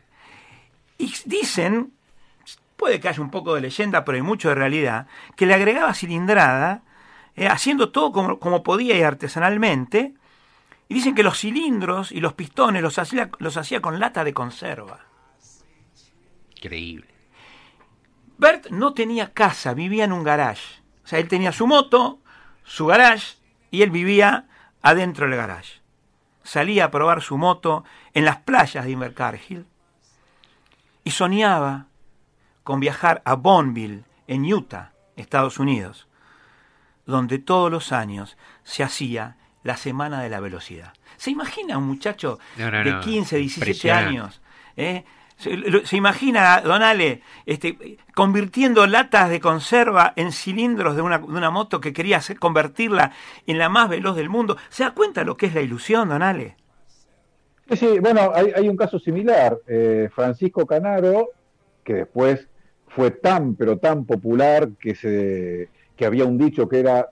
Y dicen, puede que haya un poco de leyenda, pero hay mucho de realidad, que le agregaba cilindrada, eh, haciendo todo como, como, podía y artesanalmente. Y dicen que los cilindros y los pistones los hacía, los hacía con lata de conserva. Increíble. Bert no tenía casa, vivía en un garage. O sea, él tenía su moto, su garage, y él vivía adentro del garage. Salía a probar su moto en las playas de Invercargill y soñaba con viajar a Bonneville, en Utah, Estados Unidos, donde todos los años se hacía la Semana de la Velocidad. ¿Se imagina un muchacho no, no, de no. 15, 17 años? ¿eh? Se, se, imagina, Donale, este, convirtiendo latas de conserva en cilindros de una, de una moto que quería hacer, convertirla en la más veloz del mundo. ¿Se da cuenta lo que es la ilusión, Donale? Sí, sí, bueno, hay, un caso similar. Eh, Francisco Canaro, que después fue tan, pero tan popular que, se, que había un dicho que era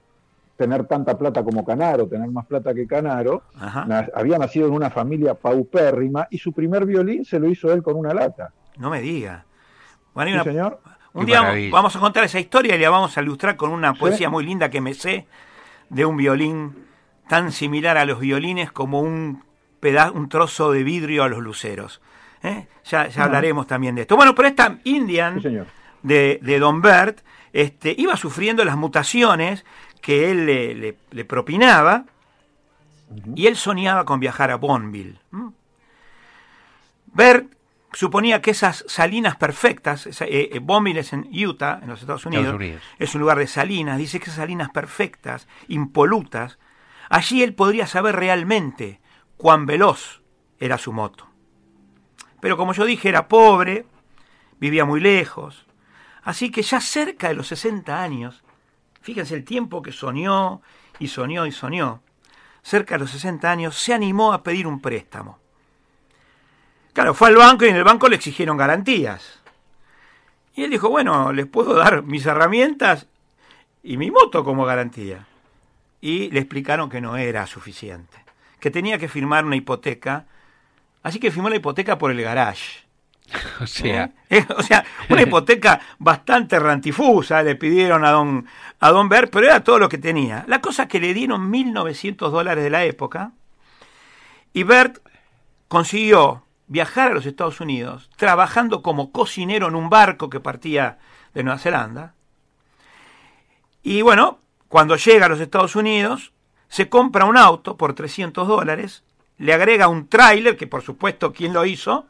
tener tanta plata como Canaro, tener más plata que Canaro, na, había nacido en una familia paupérrima y su primer violín se lo hizo él con una lata. No me diga. Bueno, ¿Sí, una, señor? Un día vamos a contar esa historia y la vamos a ilustrar con una poesía ¿Sí? muy linda que me sé de un violín tan similar a los violines como un, pedazo, un trozo de vidrio a los luceros. ¿Eh? Ya, ya hablaremos también de esto. Bueno, pero esta Indian de, de, Don Bert este, iba sufriendo las mutaciones que él le, le, le propinaba uh -huh. y él soñaba con viajar a Bonneville. ¿Mm? Bert suponía que esas salinas perfectas, esa, eh, eh, Bonneville es en Utah, en los Estados Unidos, Estados Unidos, es un lugar de salinas, dice que esas salinas perfectas, impolutas, allí él podría saber realmente cuán veloz era su moto. Pero como yo dije, era pobre, vivía muy lejos, así que ya cerca de los 60 años, fíjense el tiempo que soñó y soñó y soñó, cerca de los 60 años, se animó a pedir un préstamo. Claro, fue al banco y en el banco le exigieron garantías. Y él dijo, bueno, les puedo dar mis herramientas y mi moto como garantía. Y le explicaron que no era suficiente, que tenía que firmar una hipoteca. Así que firmó la hipoteca por el garage. (laughs) O sea, ¿Eh? o sea, una (laughs) hipoteca bastante rantifusa le pidieron a don, a don Bert, pero era todo lo que tenía. La cosa que le dieron 1.900 dólares de la época y Bert consiguió viajar a los Estados Unidos trabajando como cocinero en un barco que partía de Nueva Zelanda. Y bueno, cuando llega a los Estados Unidos, se compra un auto por 300 dólares, le agrega un tráiler, que por supuesto, ¿quién lo hizo?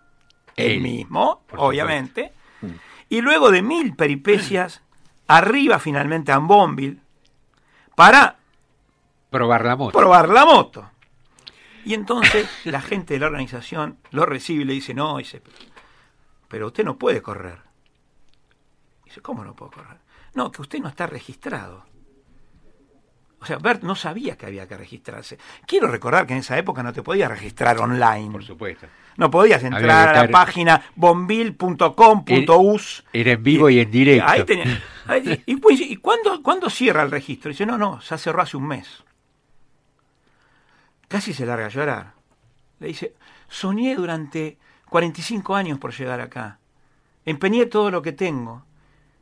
Él, mismo, obviamente. Supuesto. Y luego de mil peripecias, arriba finalmente a Bonneville para probar la moto. Probar la moto. Y entonces (laughs) la gente de la organización lo recibe y le dice, no, dice, pero usted no puede correr. Dice, ¿cómo no puedo correr? No, que usted no está registrado. O sea, Bert no sabía que había que registrarse. Quiero recordar que en esa época no te podías registrar online. Por supuesto. No podías entrar a la página bombil.com.us. Era en vivo y, y en directo. Ahí tenía, ahí, y, pues, ¿y cuándo, cuándo cierra el registro? Dice, no, no, se cerró hace un mes. Casi se larga a llorar. Le dice, soñé durante 45 años por llegar acá. Empeñé todo lo que tengo.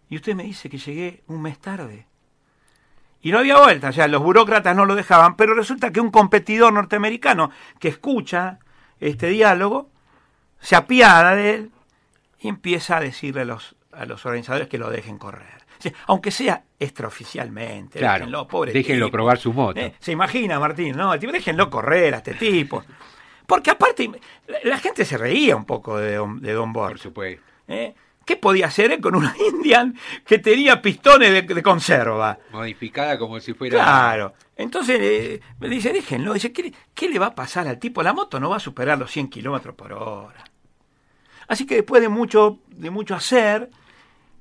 Y usted me dice que llegué un mes tarde. Y no había vuelta, o sea, los burócratas no lo dejaban, pero resulta que un competidor norteamericano que escucha este diálogo se apiada de él y empieza a decirle a los, a los organizadores que lo dejen correr. Aunque sea extraoficialmente, Claro, déjenlo, pobre déjenlo tipo. probar su moto. Eh, Se imagina, Martín, ¿no? El tipo, déjenlo correr a este tipo. Porque aparte, la, la gente se reía un poco de Don, de Don Borg. Por supuesto. ¿eh? ¿Qué podía hacer él con una (laughs) Indian que tenía pistones de, de conserva? Modificada como si fuera. Claro. Entonces eh, me dice, déjenlo. Dice, ¿qué, ¿qué le va a pasar al tipo? La moto no va a superar los 100 kilómetros por hora. Así que después de mucho, de mucho hacer,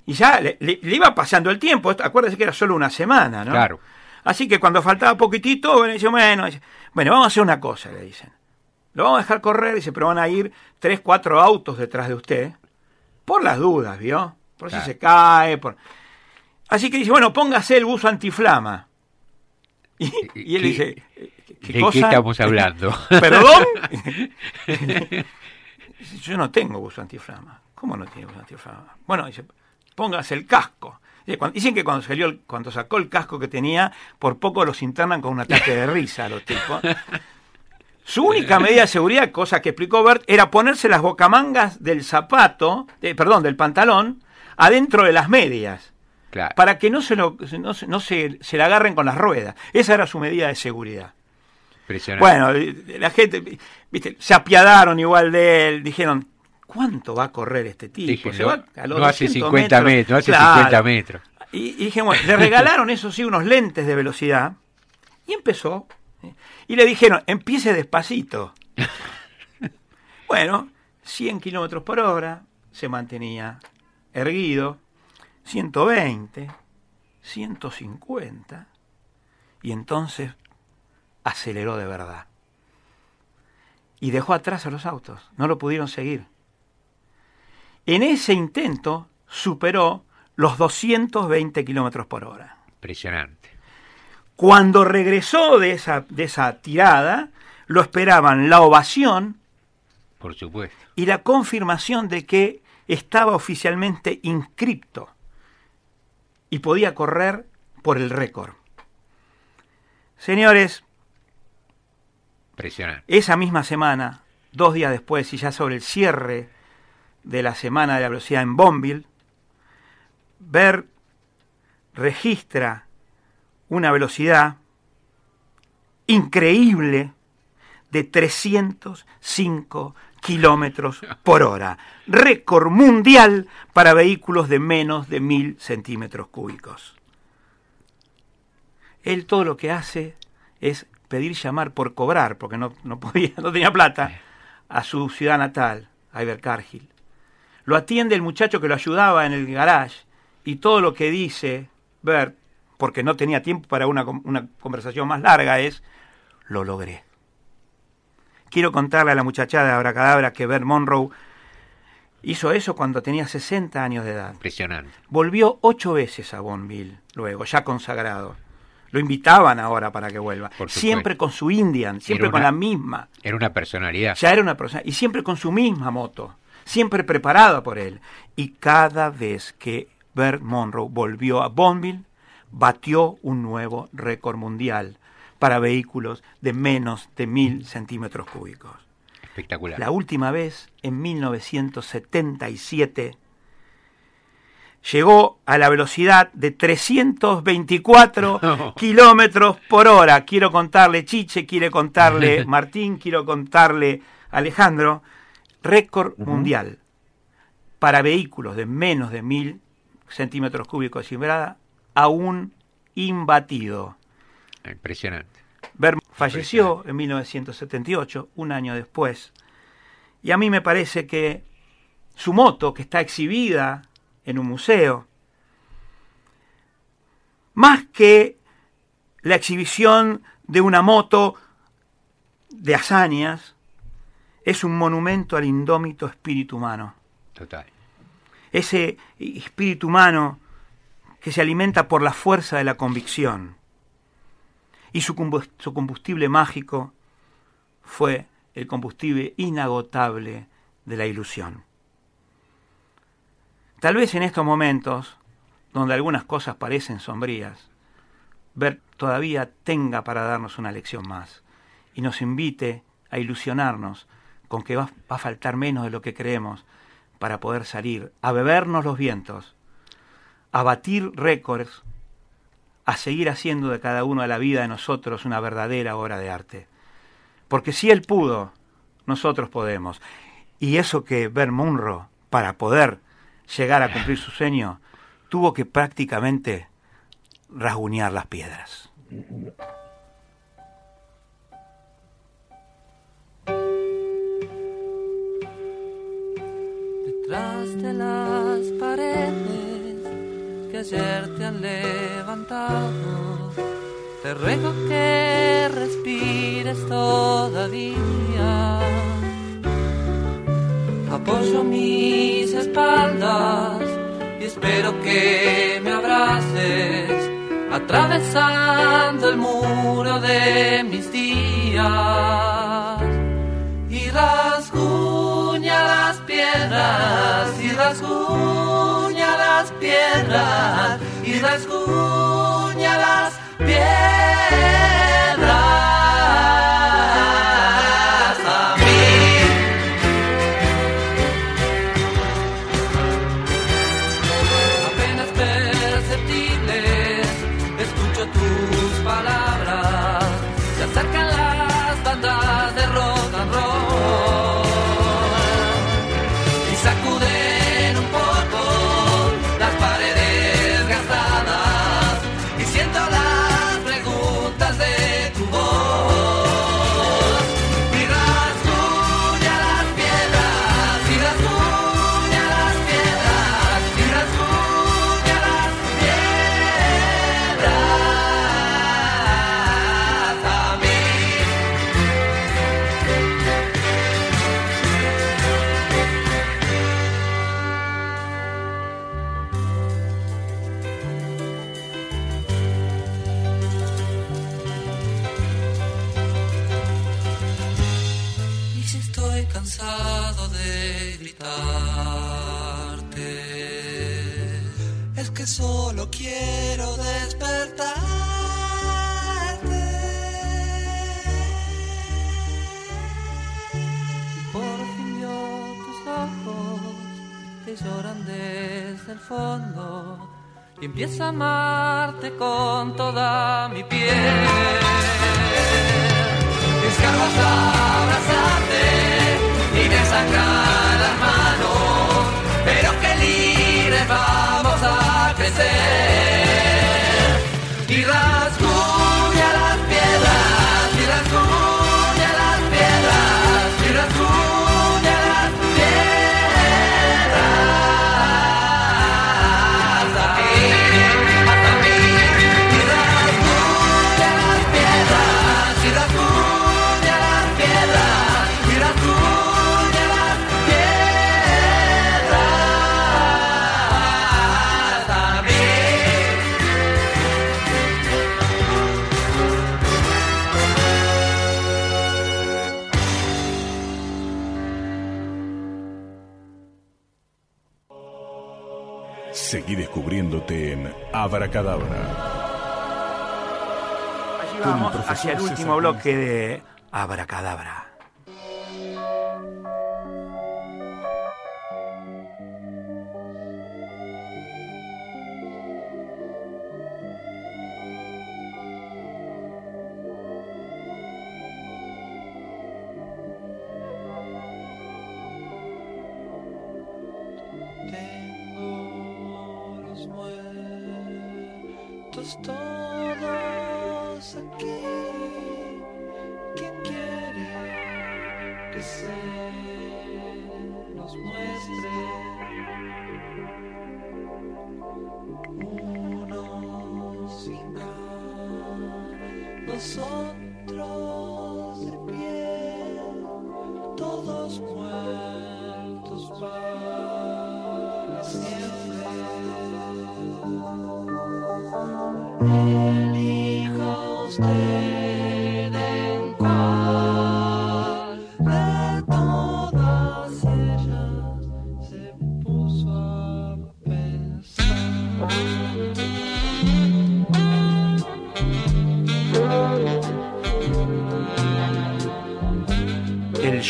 y ya le, le- le iba pasando el tiempo, acuérdese que era solo una semana, ¿no? Claro. Así que cuando faltaba poquitito, bueno, dice, bueno, dice, bueno, vamos a hacer una cosa, le dicen. Lo vamos a dejar correr, dice, pero van a ir tres, cuatro autos detrás de usted, por las dudas, ¿vio? Por Claro. si se cae, por... Así que dice, bueno, póngase el buzo antiflama. Y, y él ¿Qué- dice, ¿qué ¿De cosa? qué estamos (laughs) hablando? ¿Perdón? (laughs) Yo no tengo buzo antiflama. ¿Cómo no tiene buzo antiflama? Bueno, dice, póngase el casco. Dicen que cuando salió, cuando sacó el casco que tenía, por poco los internan con un ataque de risa a los tipos. (laughs) Su única medida de seguridad, cosa que explicó Bert, era ponerse las bocamangas del zapato, perdón, del pantalón, adentro de las medias, claro. para que no se lo, no se, no se, se la agarren con las ruedas. Esa era su medida de seguridad. Impresionante. Bueno, eh, la gente, viste, se apiadaron igual de él, dijeron, ¿cuánto va a correr este tipo? Dije, Se no, va a los no hace 200 50 metros, hace Claro. 50 metros. Y, y dije, bueno, le regalaron eso sí unos lentes de velocidad y empezó. Y le dijeron, empiece despacito. (laughs) bueno, 100 kilómetros por hora, se mantenía erguido, 120, 150, y entonces aceleró de verdad. Y dejó atrás a los autos, no lo pudieron seguir. En ese intento superó los 220 kilómetros por hora. Impresionante. Cuando regresó de esa, de esa tirada, lo esperaban la ovación Por supuesto. y la confirmación de que estaba oficialmente inscripto y podía correr por el récord. Señores, Impresionante. esa misma semana, dos días después y ya sobre el cierre de la semana de la velocidad en Bonville, Ver registra una velocidad increíble de 305 kilómetros por hora. Récord mundial para vehículos de menos de mil centímetros cúbicos. Él todo lo que hace es pedir llamar por cobrar, porque no, no podía, no tenía plata, a su ciudad natal, a Ibercargill. Lo atiende el muchacho que lo ayudaba en el garage y todo lo que dice Bert, porque no tenía tiempo para una, conversación más larga, es, lo logré. Quiero contarle a la muchachada de Abracadabra que Bert Monroe hizo eso cuando tenía 60 años de edad. Impresionante. Volvió ocho veces a Bonville, luego, ya consagrado. Lo invitaban ahora para que vuelva. Siempre con su Indian, siempre con la misma. Era una personalidad. Ya era una persona. Y siempre con su misma moto. Siempre preparada por él. Y cada vez que Bert Monroe volvió a Bonville, batió un nuevo récord mundial para vehículos de menos de mil centímetros cúbicos. Espectacular. La última vez, en 1977, llegó a la velocidad de 324 (laughs) kilómetros por hora. Quiero contarle Chiche, quiere contarle (laughs) Martín, quiero contarle Alejandro. Récord mundial para vehículos de menos de mil centímetros cúbicos de cilindrada, aún imbatido. Impresionante. Falleció en 1978, un año después, y a mí me parece que su moto, que está exhibida en un museo, más que la exhibición de una moto de hazañas, es un monumento al indómito espíritu humano. Total. Ese espíritu humano que se alimenta por la fuerza de la convicción. Y su combust- su combustible mágico fue el combustible inagotable de la ilusión. Tal vez en estos momentos, donde algunas cosas parecen sombrías, ver todavía tenga para darnos una lección más y nos invite a ilusionarnos con que va a faltar menos de lo que creemos para poder salir, a bebernos los vientos, a batir récords, a seguir haciendo de cada uno de la vida de nosotros una verdadera obra de arte. Porque si él pudo, nosotros podemos. Y eso que Ver Munro, para poder llegar a cumplir su sueño, tuvo que prácticamente rasguñar las piedras. Detrás de las paredes que ayer te han levantado, te ruego que respires todavía. Apoyo mis espaldas y espero que me abraces atravesando el muro de mis días y rasguña las piedras y rasguña piedras y rasguña las piedras fondo y empiezo a amarte con toda mi piel. Mis garras abrazarte y me sangran las manos, pero que libres vamos a crecer. Descubriéndote en Abracadabra. Vamos hacia el último bloque de Abracadabra. Cara, los otros de pie, todos muertos para siempre.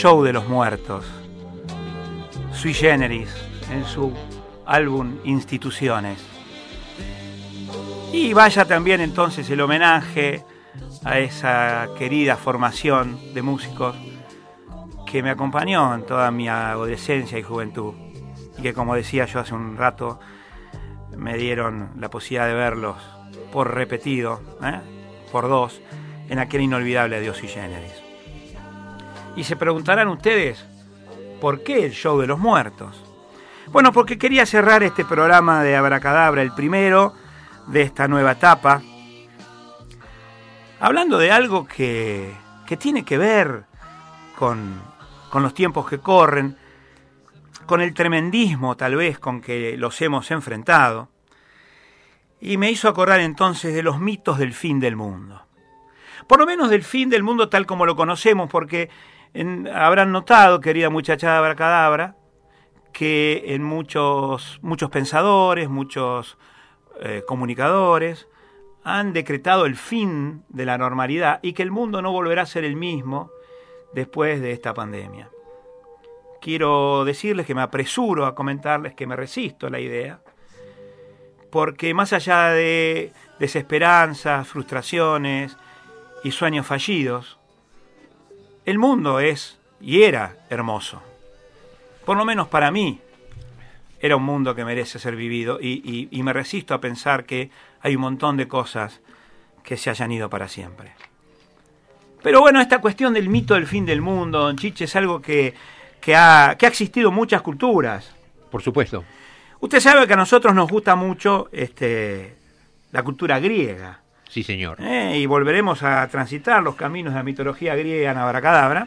Show de los muertos, sui generis, en su álbum Instituciones. Y vaya también entonces el homenaje a esa querida formación de músicos que me acompañó en toda mi adolescencia y juventud. Y que como decía yo hace un rato, me dieron la posibilidad de verlos por repetido, ¿eh? por dos, en aquel inolvidable Dios y Generis. Y se preguntarán ustedes, ¿por qué el show de los muertos? Bueno, porque quería cerrar este programa de Abracadabra, el primero de esta nueva etapa, hablando de algo que, que tiene que ver con, con los tiempos que corren, con el tremendismo tal vez con que los hemos enfrentado, y me hizo acordar entonces de los mitos del fin del mundo. Por lo menos del fin del mundo tal como lo conocemos, porque habrán notado, querida muchacha de Abracadabra, que en muchos, muchos pensadores, muchos eh, comunicadores, han decretado el fin de la normalidad y que el mundo no volverá a ser el mismo después de esta pandemia. Quiero decirles que me apresuro a comentarles que me resisto a la idea, porque más allá de desesperanzas, frustraciones y sueños fallidos, el mundo es y era hermoso. Por lo menos para mí, era un mundo que merece ser vivido y, me resisto a pensar que hay un montón de cosas que se hayan ido para siempre. Pero bueno, esta cuestión del mito del fin del mundo, don Chiche, es algo que, ha, que ha existido en muchas culturas. Por supuesto. Usted sabe que a nosotros nos gusta mucho este, la cultura griega. Sí, señor. ¿Eh? Y volveremos a transitar los caminos de la mitología griega en Abracadabra.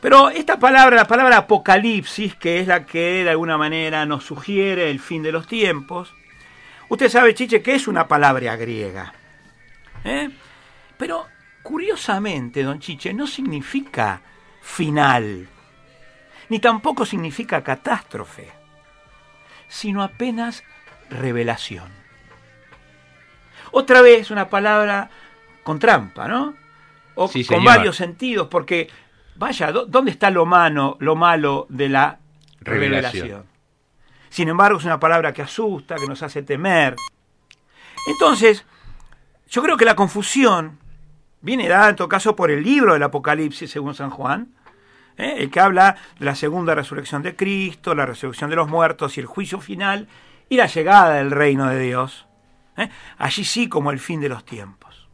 Pero esta palabra, la palabra apocalipsis, que es la que de alguna manera nos sugiere el fin de los tiempos, usted sabe, Chiche, que es una palabra griega. ¿Eh? Pero curiosamente, don Chiche, no significa final, ni tampoco significa catástrofe, sino apenas revelación. Otra vez una palabra con trampa, ¿no? O con varios sentidos, porque Vaya, ¿dónde está lo, malo, lo malo de la revelación? Sin embargo, es una palabra que asusta, que nos hace temer. Entonces, yo creo que la confusión viene dada en todo caso por el libro del Apocalipsis, según San Juan, ¿eh? el que habla de la segunda resurrección de Cristo, la resurrección de los muertos y el juicio final y la llegada del reino de Dios. ¿Eh? Allí sí como el fin de los tiempos.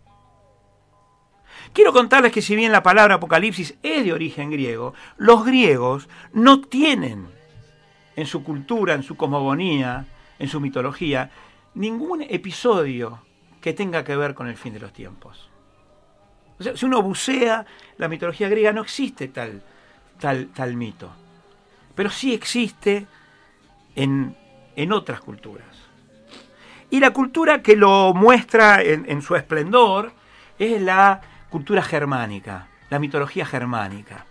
Quiero contarles que si bien la palabra apocalipsis es de origen griego, los griegos no tienen en su cultura, en su cosmogonía, en su mitología, ningún episodio que tenga que ver con el fin de los tiempos. O sea, si uno bucea la mitología griega, no existe tal, tal, tal mito. Pero sí existe en, en otras culturas. Y la cultura que lo muestra en, su esplendor es la cultura germánica, la mitología germánica.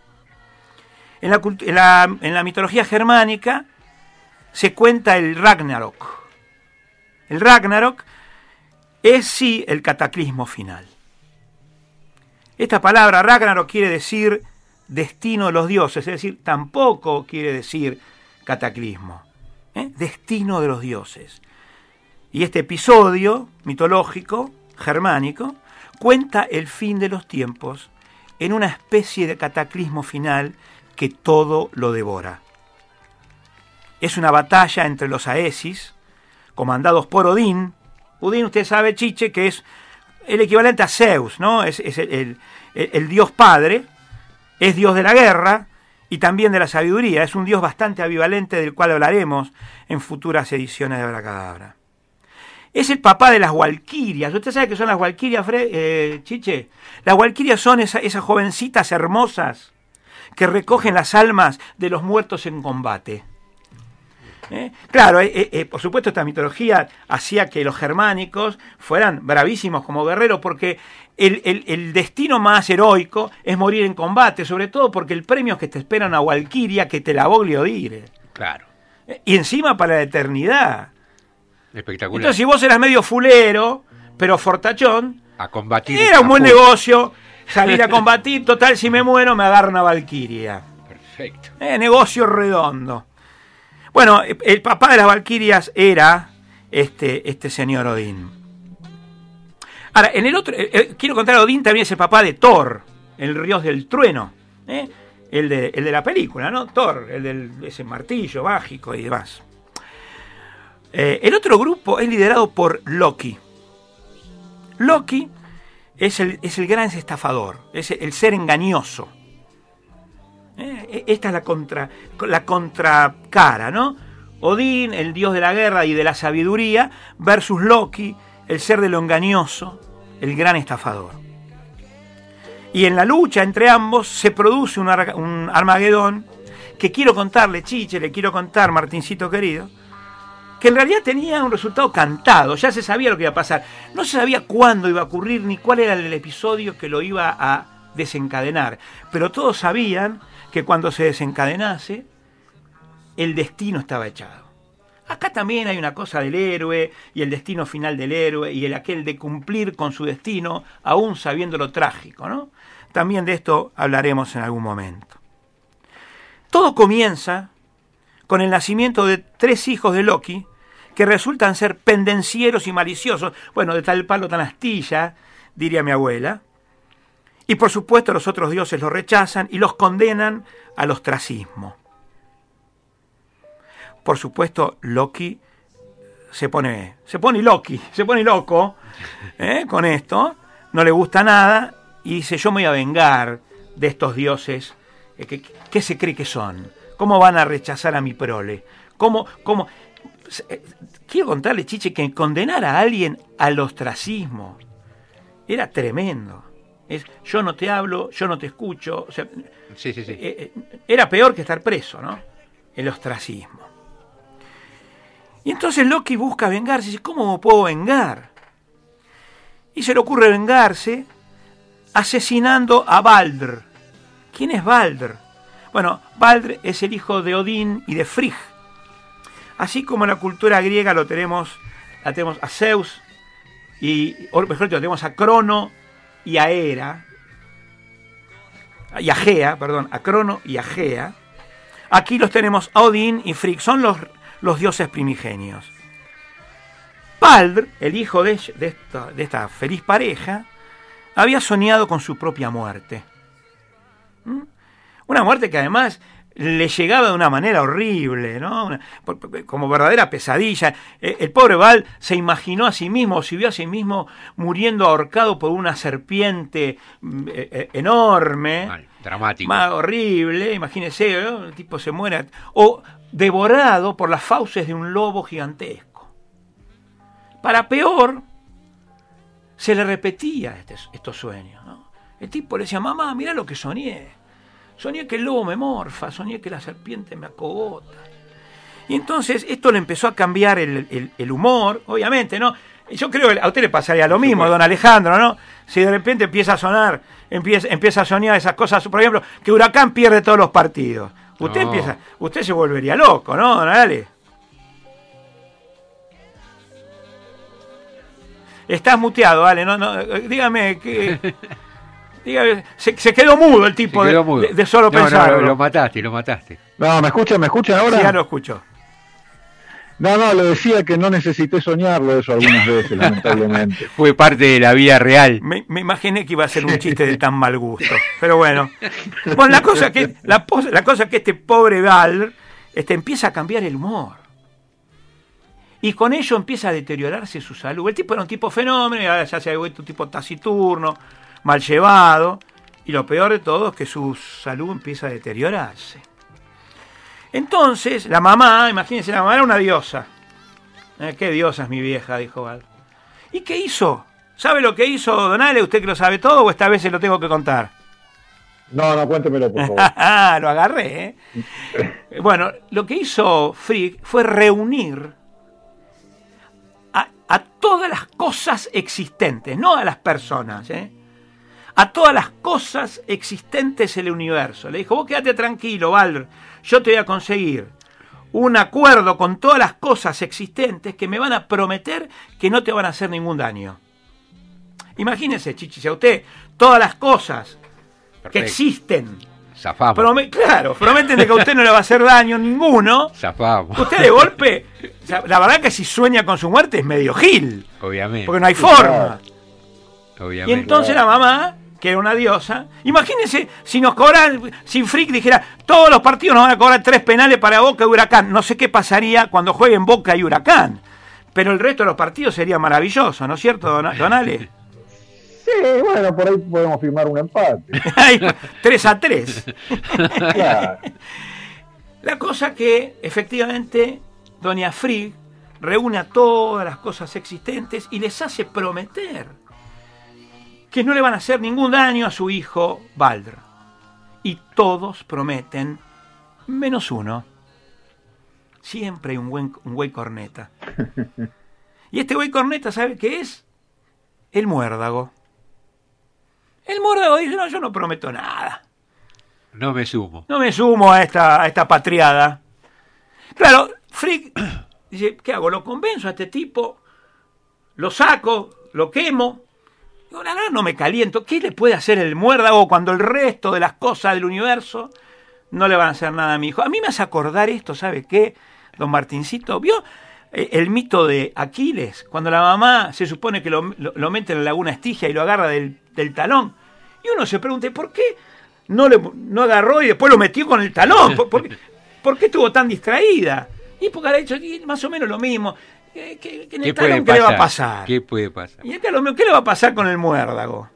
En la, mitología germánica se cuenta el Ragnarok. El Ragnarok es sí el cataclismo final. Esta palabra Ragnarok quiere decir destino de los dioses, es decir, tampoco quiere decir cataclismo. ¿eh? Destino de los dioses. Y este episodio mitológico germánico cuenta el fin de los tiempos en una especie de cataclismo final que todo lo devora. Es una batalla entre los Aesis, comandados por Odín. Odín, usted sabe, Chiche, que es el equivalente a Zeus, ¿no? Es, el, el, dios padre, es dios de la guerra y también de la sabiduría. Es un dios bastante ambivalente del cual hablaremos en futuras ediciones de Abracadabra. Es el papá de las Walquirias. ¿Usted sabe qué son las Walquirias, eh, Chiche? Las Walquirias son esas jovencitas hermosas que recogen las almas de los muertos en combate. ¿Eh? Claro, eh, por supuesto esta mitología hacía que los germánicos fueran bravísimos como guerreros porque el, destino más heroico es morir en combate, sobre todo porque el premio es que te espera una Walquiria que te la voglio dire. Claro. Y encima para la eternidad. Espectacular. Entonces, si vos eras medio fulero, pero fortachón, a combatir era un buen negocio salir a (laughs) combatir, total, si me muero me agarra una valquiria. Perfecto. Eh, negocio redondo. Bueno, el papá de las valquirias era este, este señor Odín. Ahora, en el otro, eh, eh, quiero contar, Odín también es el papá de Thor, el Ríos del Trueno, ¿eh? el, de, el de la película, ¿no? Thor, el del ese martillo mágico y demás. Eh, el otro grupo es liderado por Loki. Loki es el, es el gran estafador, es el ser engañoso. Eh, Esta es la, contra, la contracara, ¿no? Odín, el dios de la guerra y de la sabiduría, versus Loki, el ser de lo engañoso, el gran estafador. Y en la lucha entre ambos se produce un, un Armagedón que quiero contarle, Chiche, le quiero contar, Martincito querido, que en realidad tenía un resultado cantado, ya se sabía lo que iba a pasar. No se sabía cuándo iba a ocurrir ni cuál era el episodio que lo iba a desencadenar, pero todos sabían que cuando se desencadenase, el destino estaba echado. Acá también hay una cosa del héroe y el destino final del héroe y el aquel de cumplir con su destino, aún sabiendo lo trágico, ¿no? También de esto hablaremos en algún momento. Todo comienza con el nacimiento de tres hijos de Loki que resultan ser pendencieros y maliciosos, bueno, de tal palo tan astilla, diría mi abuela. Y por supuesto los otros dioses los rechazan y los condenan al ostracismo. Por supuesto, Loki se pone, se pone Loki, se pone loco ¿eh? con esto, no le gusta nada y dice, yo me voy a vengar de estos dioses, eh, ¿qué se cree que son? ¿Cómo van a rechazar a mi prole? ¿Cómo, cómo? Eh, Quiero contarle, Chiche, que condenar a alguien al ostracismo era tremendo. Es, yo no te hablo, yo no te escucho. O sea, Sí, sí, sí. eh, eh, era peor que estar preso, ¿no? El ostracismo. Y entonces Loki busca vengarse. Dice, ¿cómo me puedo vengar? Y se le ocurre vengarse asesinando a Baldr. ¿Quién es Baldr? Bueno, Baldr es el hijo de Odín y de Frigg. Así como en la cultura griega lo tenemos, la tenemos a Zeus y, o mejor dicho, tenemos a Crono y a Hera, y a Gea, perdón, a Crono y a Gea. Aquí los tenemos a Odín y Frigg, son los, los dioses primigenios. Baldr, el hijo de, esta feliz pareja, había soñado con su propia muerte. ¿Mm? Una muerte que además le llegaba de una manera horrible, ¿no? Una- como verdadera pesadilla. Eh, El pobre Val se imaginó a sí mismo, se vio a sí mismo muriendo ahorcado por una serpiente mm, eh, eh, enorme. Mal, dramático. Más horrible, imagínese, ¿no? el tipo se muere. O devorado por las fauces de un lobo gigantesco. Para peor, se le repetía este- estos sueños. ¿no? El tipo le decía, mamá, mira lo que soñé. Soñé que el lobo me morfa, soñé que la serpiente me acogota. Y entonces esto le empezó a cambiar el, el- el humor, obviamente, ¿no? Y Yo creo que a usted le pasaría lo mismo, don Alejandro, ¿no? Si de repente empieza a sonar, empieza, empieza a soñar esas cosas, por ejemplo, que Huracán pierde todos los partidos. Usted No. empieza, usted se volvería loco, ¿no, don Ale? Estás muteado, Ale, no, no, eh, dígame que. (laughs) dígame, se, se quedó mudo el tipo de- quedó mudo. De, de solo No, no, pensarlo. lo, lo mataste, lo mataste. No, ¿me escuchan? ¿Me escuchan ahora? Sí, ya lo escucho. No, no, le decía que no necesité soñarlo eso algunas veces, (laughs) lamentablemente. Fue parte de la vida real. Me, me imaginé que iba a ser un chiste de tan mal gusto. Pero bueno. Bueno, la cosa que, la, la cosa que este pobre Val este, empieza a cambiar el humor. Y con ello empieza a deteriorarse su salud. El tipo era un tipo fenómeno, y ahora ya se ha vuelto un tipo taciturno, mal llevado. Y lo peor de todo es que su salud empieza a deteriorarse. Entonces, la mamá, imagínense, la mamá era una diosa. Eh, qué diosa es mi vieja, dijo Val. ¿Y qué hizo? ¿Sabe lo que hizo Donale? ¿Usted que lo sabe todo o esta vez se lo tengo que contar? No, no, cuéntemelo, por favor. (laughs) Ah, lo agarré. ¿eh? (laughs) Bueno, lo que hizo Frick fue reunir a, a todas las cosas existentes, no a las personas, ¿eh? A todas las cosas existentes en el universo. Le dijo, vos quédate tranquilo, Balder, yo te voy a conseguir un acuerdo con todas las cosas existentes que me van a prometer que no te van a hacer ningún daño. Imagínese, Chichi, si a usted todas las cosas que existen, prome- claro, prometen de que a usted no le va a hacer daño ninguno, Zafamos. usted de golpe, la verdad que si sueña con su muerte es medio gil, Obviamente. porque no hay forma. Y obviamente. entonces la mamá, que era una diosa, imagínense si nos cobran, si Frick dijera, todos los partidos nos van a cobrar tres penales para Boca y Huracán. No sé qué pasaría cuando jueguen Boca y Huracán. Pero el resto de los partidos sería maravilloso, ¿no es cierto, don, don Ale? (laughs) Sí, bueno, por ahí podemos firmar un empate. (laughs) Ay, 3 a 3. (laughs) Claro. La cosa que efectivamente Doña Frigg reúne a todas las cosas existentes y les hace prometer que no le van a hacer ningún daño a su hijo Baldr. Y todos prometen, menos uno. Siempre hay un, buen, un güey corneta. (laughs) Y este güey corneta, ¿sabe qué es? El muérdago. El muérdago dice, no, yo no prometo nada. No me sumo. No me sumo a esta, a esta patriada. Claro, Frick (coughs) dice, ¿qué hago? ¿Lo convenzo a este tipo? ¿Lo saco? ¿Lo quemo? No me caliento. ¿Qué le puede hacer el muérdago cuando el resto de las cosas del universo no le van a hacer nada a mi hijo? A mí me hace acordar esto, ¿sabe qué? Don Martincito, ¿vio eh, el mito de Aquiles? Cuando la mamá se supone que lo, mete en la laguna Estigia y lo agarra del, talón. Y uno se pregunta, ¿por qué no, le, agarró y después lo metió con el talón? ¿Por, qué, estuvo tan distraída? Y porque ha hecho más o menos lo mismo. Que en el ¿Qué puede ¿qué le va a pasar? pasar? ¿Qué puede pasar? Y acá lo mismo, ¿qué le va a pasar con el muérdago?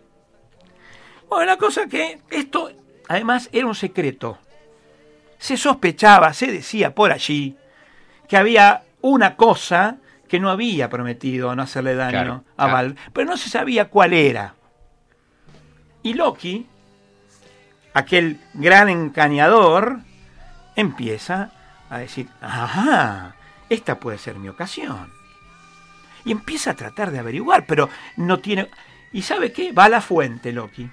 Bueno, la cosa que esto, además, era un secreto. Se sospechaba, se decía por allí, que había una cosa que no había prometido no hacerle daño Claro, a claro. Val, pero no se sabía cuál era. Y Loki, aquel gran encañador, empieza a decir, ajá, esta puede ser mi ocasión. Y empieza a tratar de averiguar, pero no tiene... ¿Y sabe qué? Va a la fuente, Loki.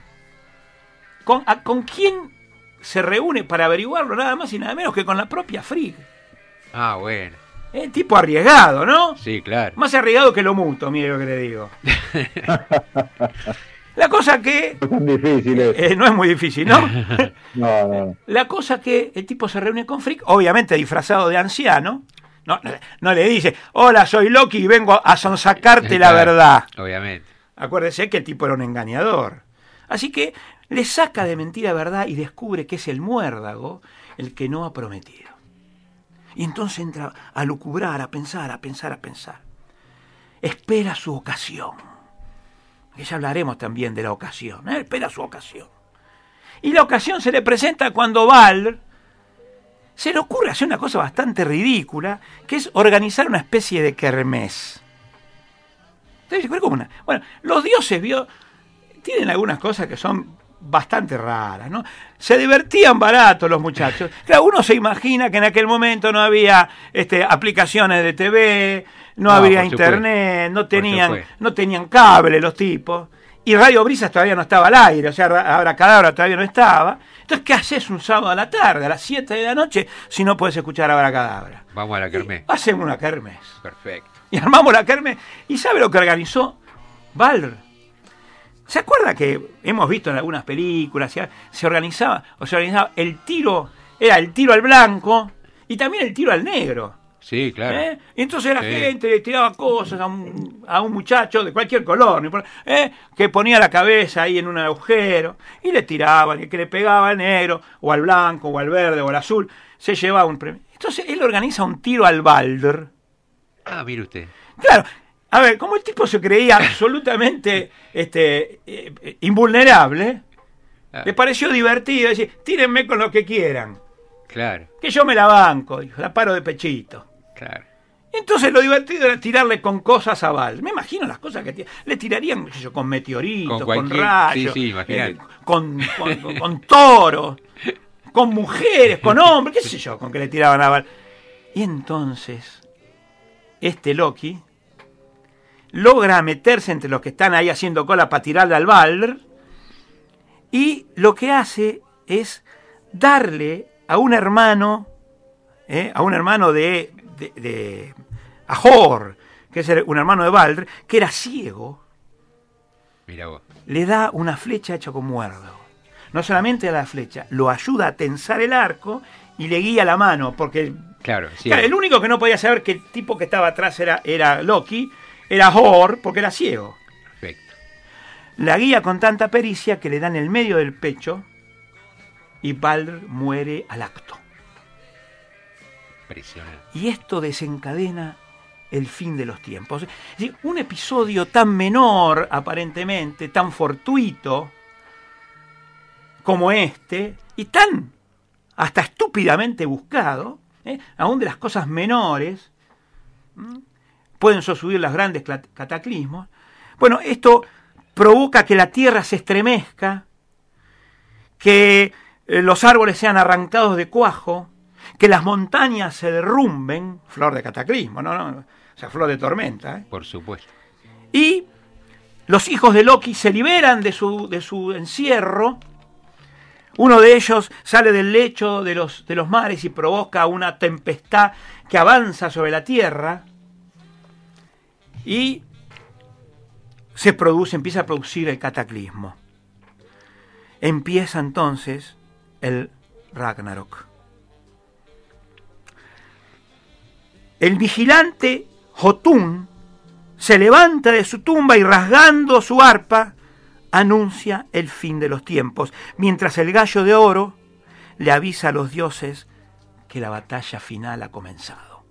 ¿Con, a- ¿con quién se reúne para averiguarlo? Nada más y nada menos que con la propia Frigg. Ah, bueno. Eh, tipo arriesgado, ¿no? Sí, claro. Más arriesgado que lo muto, mire lo que le digo. (laughs) La cosa que... No difícil eh, no es muy difícil, ¿no? (laughs) No, no, no. La cosa que el tipo se reúne con Frick, obviamente disfrazado de anciano. No, no le dice, hola, soy Loki y vengo a sonsacarte la verdad. Obviamente. Acuérdese que el tipo era un engañador. Así que le saca de mentira verdad y descubre que es el muérdago el que no ha prometido. Y entonces entra a lucubrar, a pensar, a pensar, a pensar. Espera su ocasión. Que ya hablaremos también de la ocasión. ¿eh? Espera su ocasión. Y la ocasión se le presenta cuando Val se le ocurre hacer una cosa bastante ridícula, que es organizar una especie de kermés. Entonces, ¿pero cómo una? Bueno, los dioses vio, tienen algunas cosas que son bastante raras, ¿no? Se divertían barato los muchachos. (laughs) Claro, uno se imagina que en aquel momento no había este, aplicaciones de TV, no, No, había internet, no tenían, no tenían cable los tipos. Y Radio Brisas todavía no estaba al aire, o sea, ahora Cadabra todavía no estaba. Entonces, ¿qué haces un sábado a la tarde, a las 7 de la noche, si no puedes escuchar Ahora Cadabra? Vamos a la kermés. Hacemos una kermés. Perfecto. Y armamos la kermés. ¿Y sabe lo que organizó Valr? ¿Se acuerda que hemos visto en algunas películas, se organizaba, o se organizaba el tiro, era el tiro al blanco y también el tiro al negro? Sí, claro. ¿eh? Y entonces la Sí. gente le tiraba cosas a un, a un muchacho de cualquier color, ¿eh? que ponía la cabeza ahí en un agujero y le tiraban, y que le pegaba al negro, o al blanco, o al verde, o al azul, se llevaba un premio. Entonces él organiza un tiro al Balder. Ah, mire usted. Claro, a ver, como el tipo se creía (laughs) absolutamente este, eh, eh, invulnerable, Ah, le pareció divertido decir, tírenme con lo que quieran, Claro, que yo me la banco, dijo, la paro de pechito. Claro. Entonces lo divertido era tirarle con cosas a Val. Me imagino las cosas que tira- le tirarían, qué sé yo, con meteoritos, Con rayos, sí, sí, imaginate. eh, con, con, con- toros, con mujeres, con hombres, qué sé yo, con que le tiraban a Val. Y entonces, este Loki logra meterse entre los que están ahí haciendo cola para tirarle al Balder y lo que hace es darle a un hermano, ¿eh? a un hermano de, de, de Ahor, que es un hermano de Balder, que era ciego, vos. le da una flecha hecha con muerdo. No solamente a la flecha, lo ayuda a tensar el arco y le guía la mano, porque Claro, sí. claro, el único que no podía saber que el tipo que estaba atrás era, era Loki, era Thor, porque era ciego. Perfecto. La guía con tanta pericia que le dan el medio del pecho y Balder muere al acto. Y esto desencadena el fin de los tiempos. Un episodio tan menor, aparentemente, tan fortuito como este, y tan hasta estúpidamente buscado, ¿eh? aún de las cosas menores, pueden sosubir los grandes cataclismos. Bueno, esto provoca que la tierra se estremezca, que eh, los árboles sean arrancados de cuajo, que las montañas se derrumben, flor de cataclismo, ¿no? no o sea, flor de tormenta. ¿eh? Por supuesto. Y los hijos de Loki se liberan de su, de su encierro. Uno de ellos sale del lecho de los, de los mares y provoca una tempestad que avanza sobre la tierra. Y se produce, empieza a producir el cataclismo. Empieza entonces el Ragnarok. El vigilante Jotun se levanta de su tumba y rasgando su arpa anuncia el fin de los tiempos, mientras el gallo de oro le avisa a los dioses que la batalla final ha comenzado.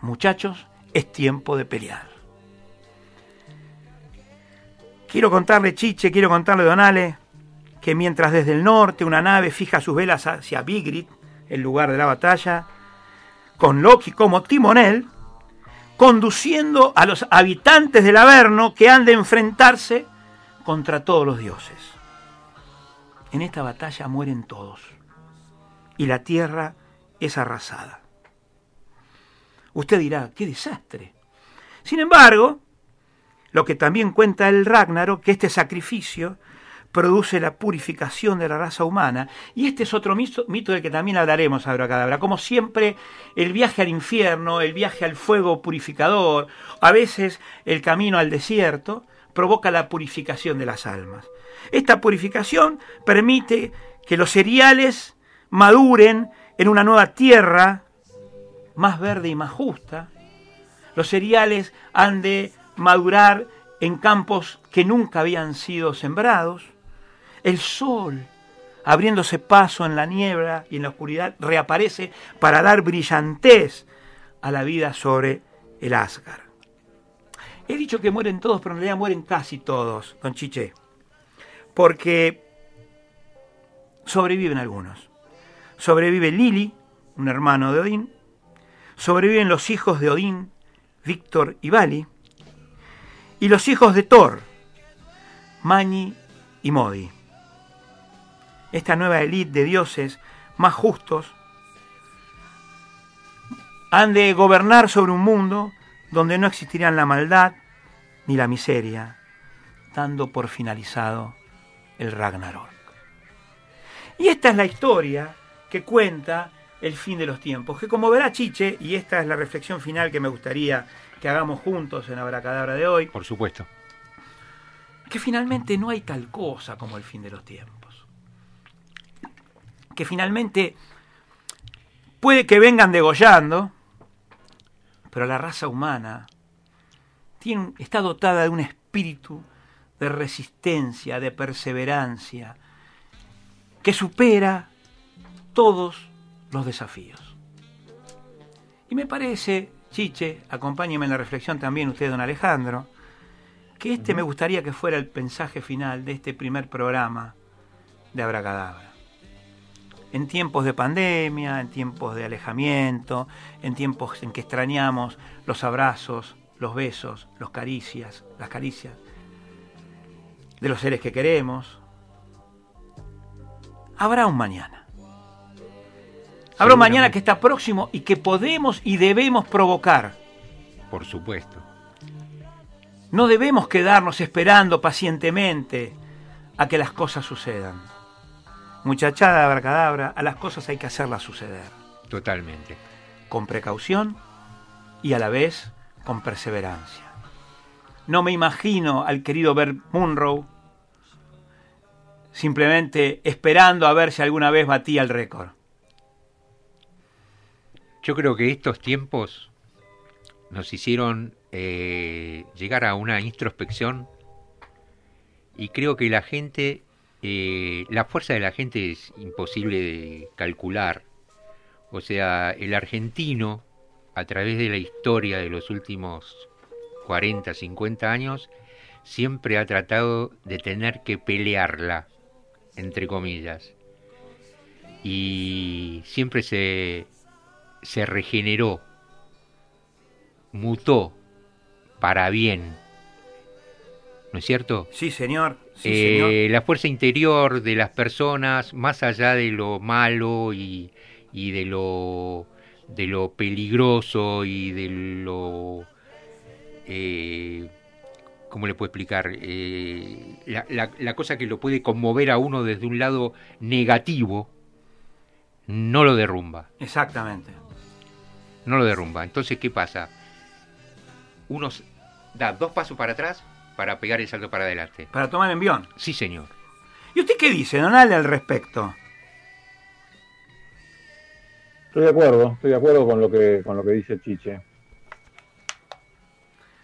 Muchachos, es tiempo de pelear. Quiero contarle, Chiche, quiero contarle, Donale, que mientras desde el norte una nave fija sus velas hacia Vigrid, el lugar de la batalla, con Loki como timonel, conduciendo a los habitantes del Averno que han de enfrentarse contra todos los dioses. En esta batalla mueren todos y la tierra es arrasada. Usted dirá, qué desastre. Sin embargo, lo que también cuenta el Ragnarok, que este sacrificio produce la purificación de la raza humana. Y este es otro mito, del que también hablaremos, Abracadabra. Como siempre, el viaje al infierno, el viaje al fuego purificador, a veces el camino al desierto, provoca la purificación de las almas. Esta purificación permite que los cereales maduren en una nueva tierra más verde y más justa. Los cereales han de madurar en campos que nunca habían sido sembrados. El sol, abriéndose paso en la niebla y en la oscuridad, reaparece para dar brillantez a la vida sobre el Asgard. He dicho que mueren todos, pero en realidad mueren casi todos, don Chiché. Porque sobreviven algunos. Sobrevive Lili, un hermano de Odín. Sobreviven los hijos de Odín, Víctor y Vali. Y los hijos de Thor, Mani y Modi. Esta nueva élite de dioses más justos han de gobernar sobre un mundo donde no existirán la maldad ni la miseria, dando por finalizado el Ragnarok. Y esta es la historia que cuenta el fin de los tiempos, que como verá Chiche, y esta es la reflexión final que me gustaría que hagamos juntos en Abracadabra de hoy, Por supuesto. que finalmente no hay tal cosa como el fin de los tiempos. Que finalmente puede que vengan degollando, pero la raza humana tiene, está dotada de un espíritu de resistencia, de perseverancia, que supera todos los desafíos. Y me parece, Chiche, acompáñeme en la reflexión también usted, don Alejandro, que este me gustaría que fuera el mensaje final de este primer programa de Abracadabra. En tiempos de pandemia, en tiempos de alejamiento, en tiempos en que extrañamos los abrazos, los besos, los caricias, las caricias de los seres que queremos, habrá un mañana. Habrá un mañana que está próximo y que podemos y debemos provocar. Por supuesto. No debemos quedarnos esperando pacientemente a que las cosas sucedan. Muchachada abracadabra, a las cosas hay que hacerlas suceder. Totalmente. Con precaución y a la vez con perseverancia. no me imagino al querido Bert Munro simplemente esperando a ver si alguna vez batía el récord. Yo creo que estos tiempos nos hicieron eh, llegar a una introspección y creo que la gente, eh, la fuerza de la gente es imposible de calcular. O sea, el argentino, a través de la historia de los últimos 40, 50 años, siempre ha tratado de tener que pelearla, entre comillas. Y siempre se, se regeneró, mutó para bien ¿no es cierto? Sí, señor. Eh, la fuerza interior de las personas, más allá de lo malo y, de lo de lo peligroso y de lo eh, ¿cómo le puedo explicar? Eh, la, la, cosa que lo puede conmover a uno desde un lado negativo, no lo derrumba. Exactamente. No lo derrumba. Entonces, ¿qué pasa? Uno da dos pasos para atrás para pegar el salto para adelante. Para tomar envión. Sí, señor. ¿Y usted qué dice, Donald, al respecto? Estoy de acuerdo, estoy de acuerdo con lo que, con lo que dice Chiche.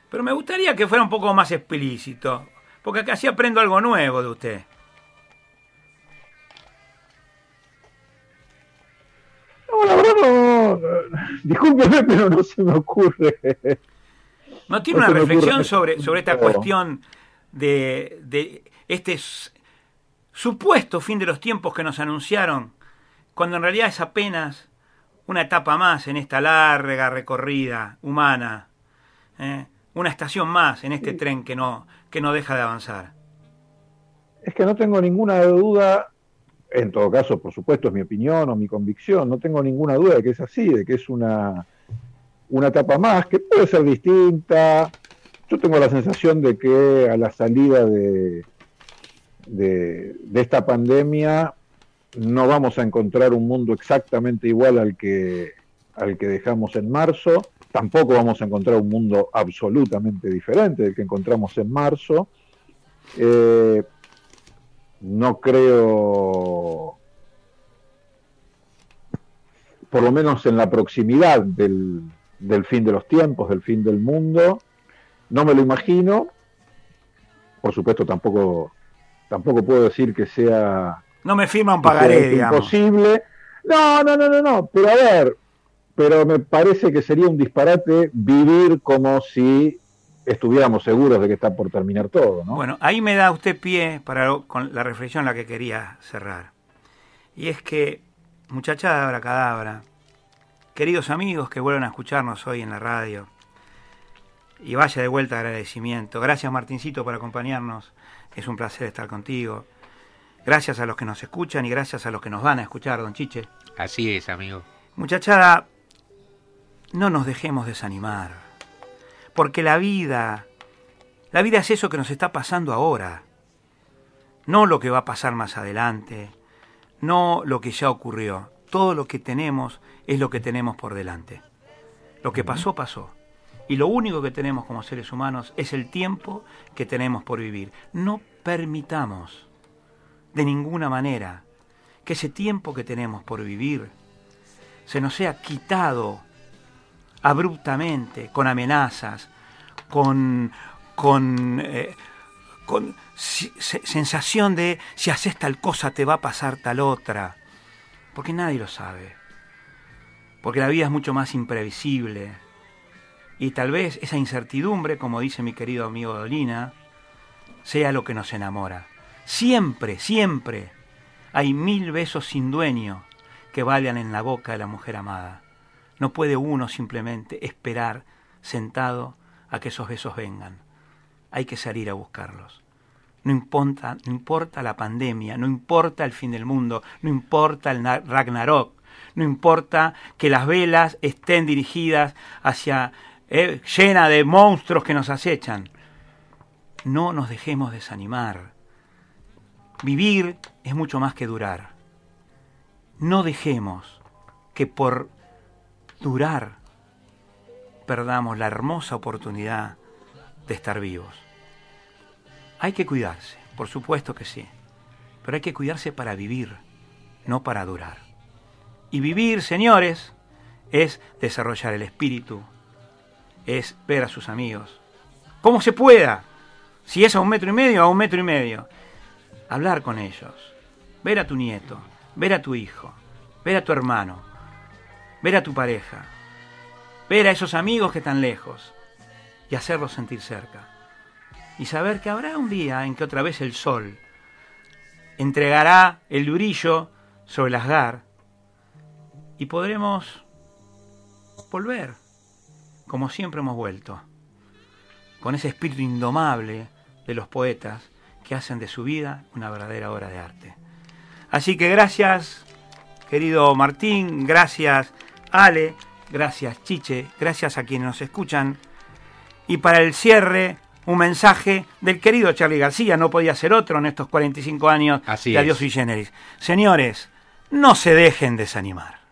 Pero me gustaría que fuera un poco más explícito, porque así aprendo algo nuevo de usted. No, la verdad no. Discúlpeme, pero no se me ocurre. ¿No tiene una reflexión sobre, sobre esta cuestión de, de este supuesto fin de los tiempos que nos anunciaron, cuando en realidad es apenas una etapa más en esta larga recorrida humana, ¿eh? una estación más en este tren que no, que no deja de avanzar? Es que no tengo ninguna duda, en todo caso, por supuesto, es mi opinión o mi convicción, no tengo ninguna duda de que es así, de que es una una etapa más que puede ser distinta. Yo tengo la sensación de que a la salida de, de, esta pandemia no vamos a encontrar un mundo exactamente igual al que, al que dejamos en marzo. Tampoco vamos a encontrar un mundo absolutamente diferente del que encontramos en marzo. Eh, no creo, por lo menos en la proximidad del, del fin de los tiempos, del fin del mundo. No me lo imagino. Por supuesto, tampoco, tampoco puedo decir que sea. No me firma un pagaré, Imposible. No, no, no, no, no. Pero a ver, pero me parece que sería un disparate vivir como si estuviéramos seguros de que está por terminar todo, ¿no? Bueno, ahí me da usted pie para con la reflexión en la que quería cerrar. Y es que, muchachada cadabra Queridos amigos que vuelven a escucharnos hoy en la radio, y vaya de vuelta agradecimiento. Gracias Martincito por acompañarnos, es un placer estar contigo. Gracias a los que nos escuchan y gracias a los que nos van a escuchar, don Chiche. Así es, amigo. Muchachada, no nos dejemos desanimar, porque la vida, la vida es eso que nos está pasando ahora, no lo que va a pasar más adelante, no lo que ya ocurrió. Todo lo que tenemos es lo que tenemos por delante. Lo que pasó, pasó. Y lo único que tenemos como seres humanos es el tiempo que tenemos por vivir. No permitamos de ninguna manera que ese tiempo que tenemos por vivir se nos sea quitado abruptamente, con amenazas, con, con, eh, con sensación de si haces tal cosa te va a pasar tal otra, porque nadie lo sabe porque la vida es mucho más imprevisible. Y tal vez esa incertidumbre, como dice mi querido amigo Dolina, sea lo que nos enamora. Siempre, siempre hay mil besos sin dueño que valgan en la boca de la mujer amada. No puede uno simplemente esperar sentado a que esos besos vengan. Hay que salir a buscarlos. No importa, no importa la pandemia, no importa el fin del mundo, no importa el Ragnarok, no importa que las velas estén dirigidas hacia eh, llena de monstruos que nos acechan. No nos dejemos desanimar. Vivir es mucho más que durar. No dejemos que por durar perdamos la hermosa oportunidad de estar vivos. Hay que cuidarse, por supuesto que sí, pero hay que cuidarse para vivir, no para durar. Y vivir, señores, es desarrollar el espíritu, es ver a sus amigos, como se pueda, si es a un metro y medio, a un metro y medio, hablar con ellos, ver a tu nieto, ver a tu hijo, ver a tu hermano, ver a tu pareja, ver a esos amigos que están lejos y hacerlos sentir cerca. Y saber que habrá un día en que otra vez el sol entregará el brillo sobre las gar y podremos volver como siempre hemos vuelto, con ese espíritu indomable de los poetas que hacen de su vida una verdadera obra de arte. Así que gracias, querido Martín, gracias Ale, gracias Chiche, gracias a quienes nos escuchan. Y para el cierre, un mensaje del querido Charlie García, no podía ser otro en estos 45 años Así de Adiós es. y Generis. Señores, no se dejen desanimar.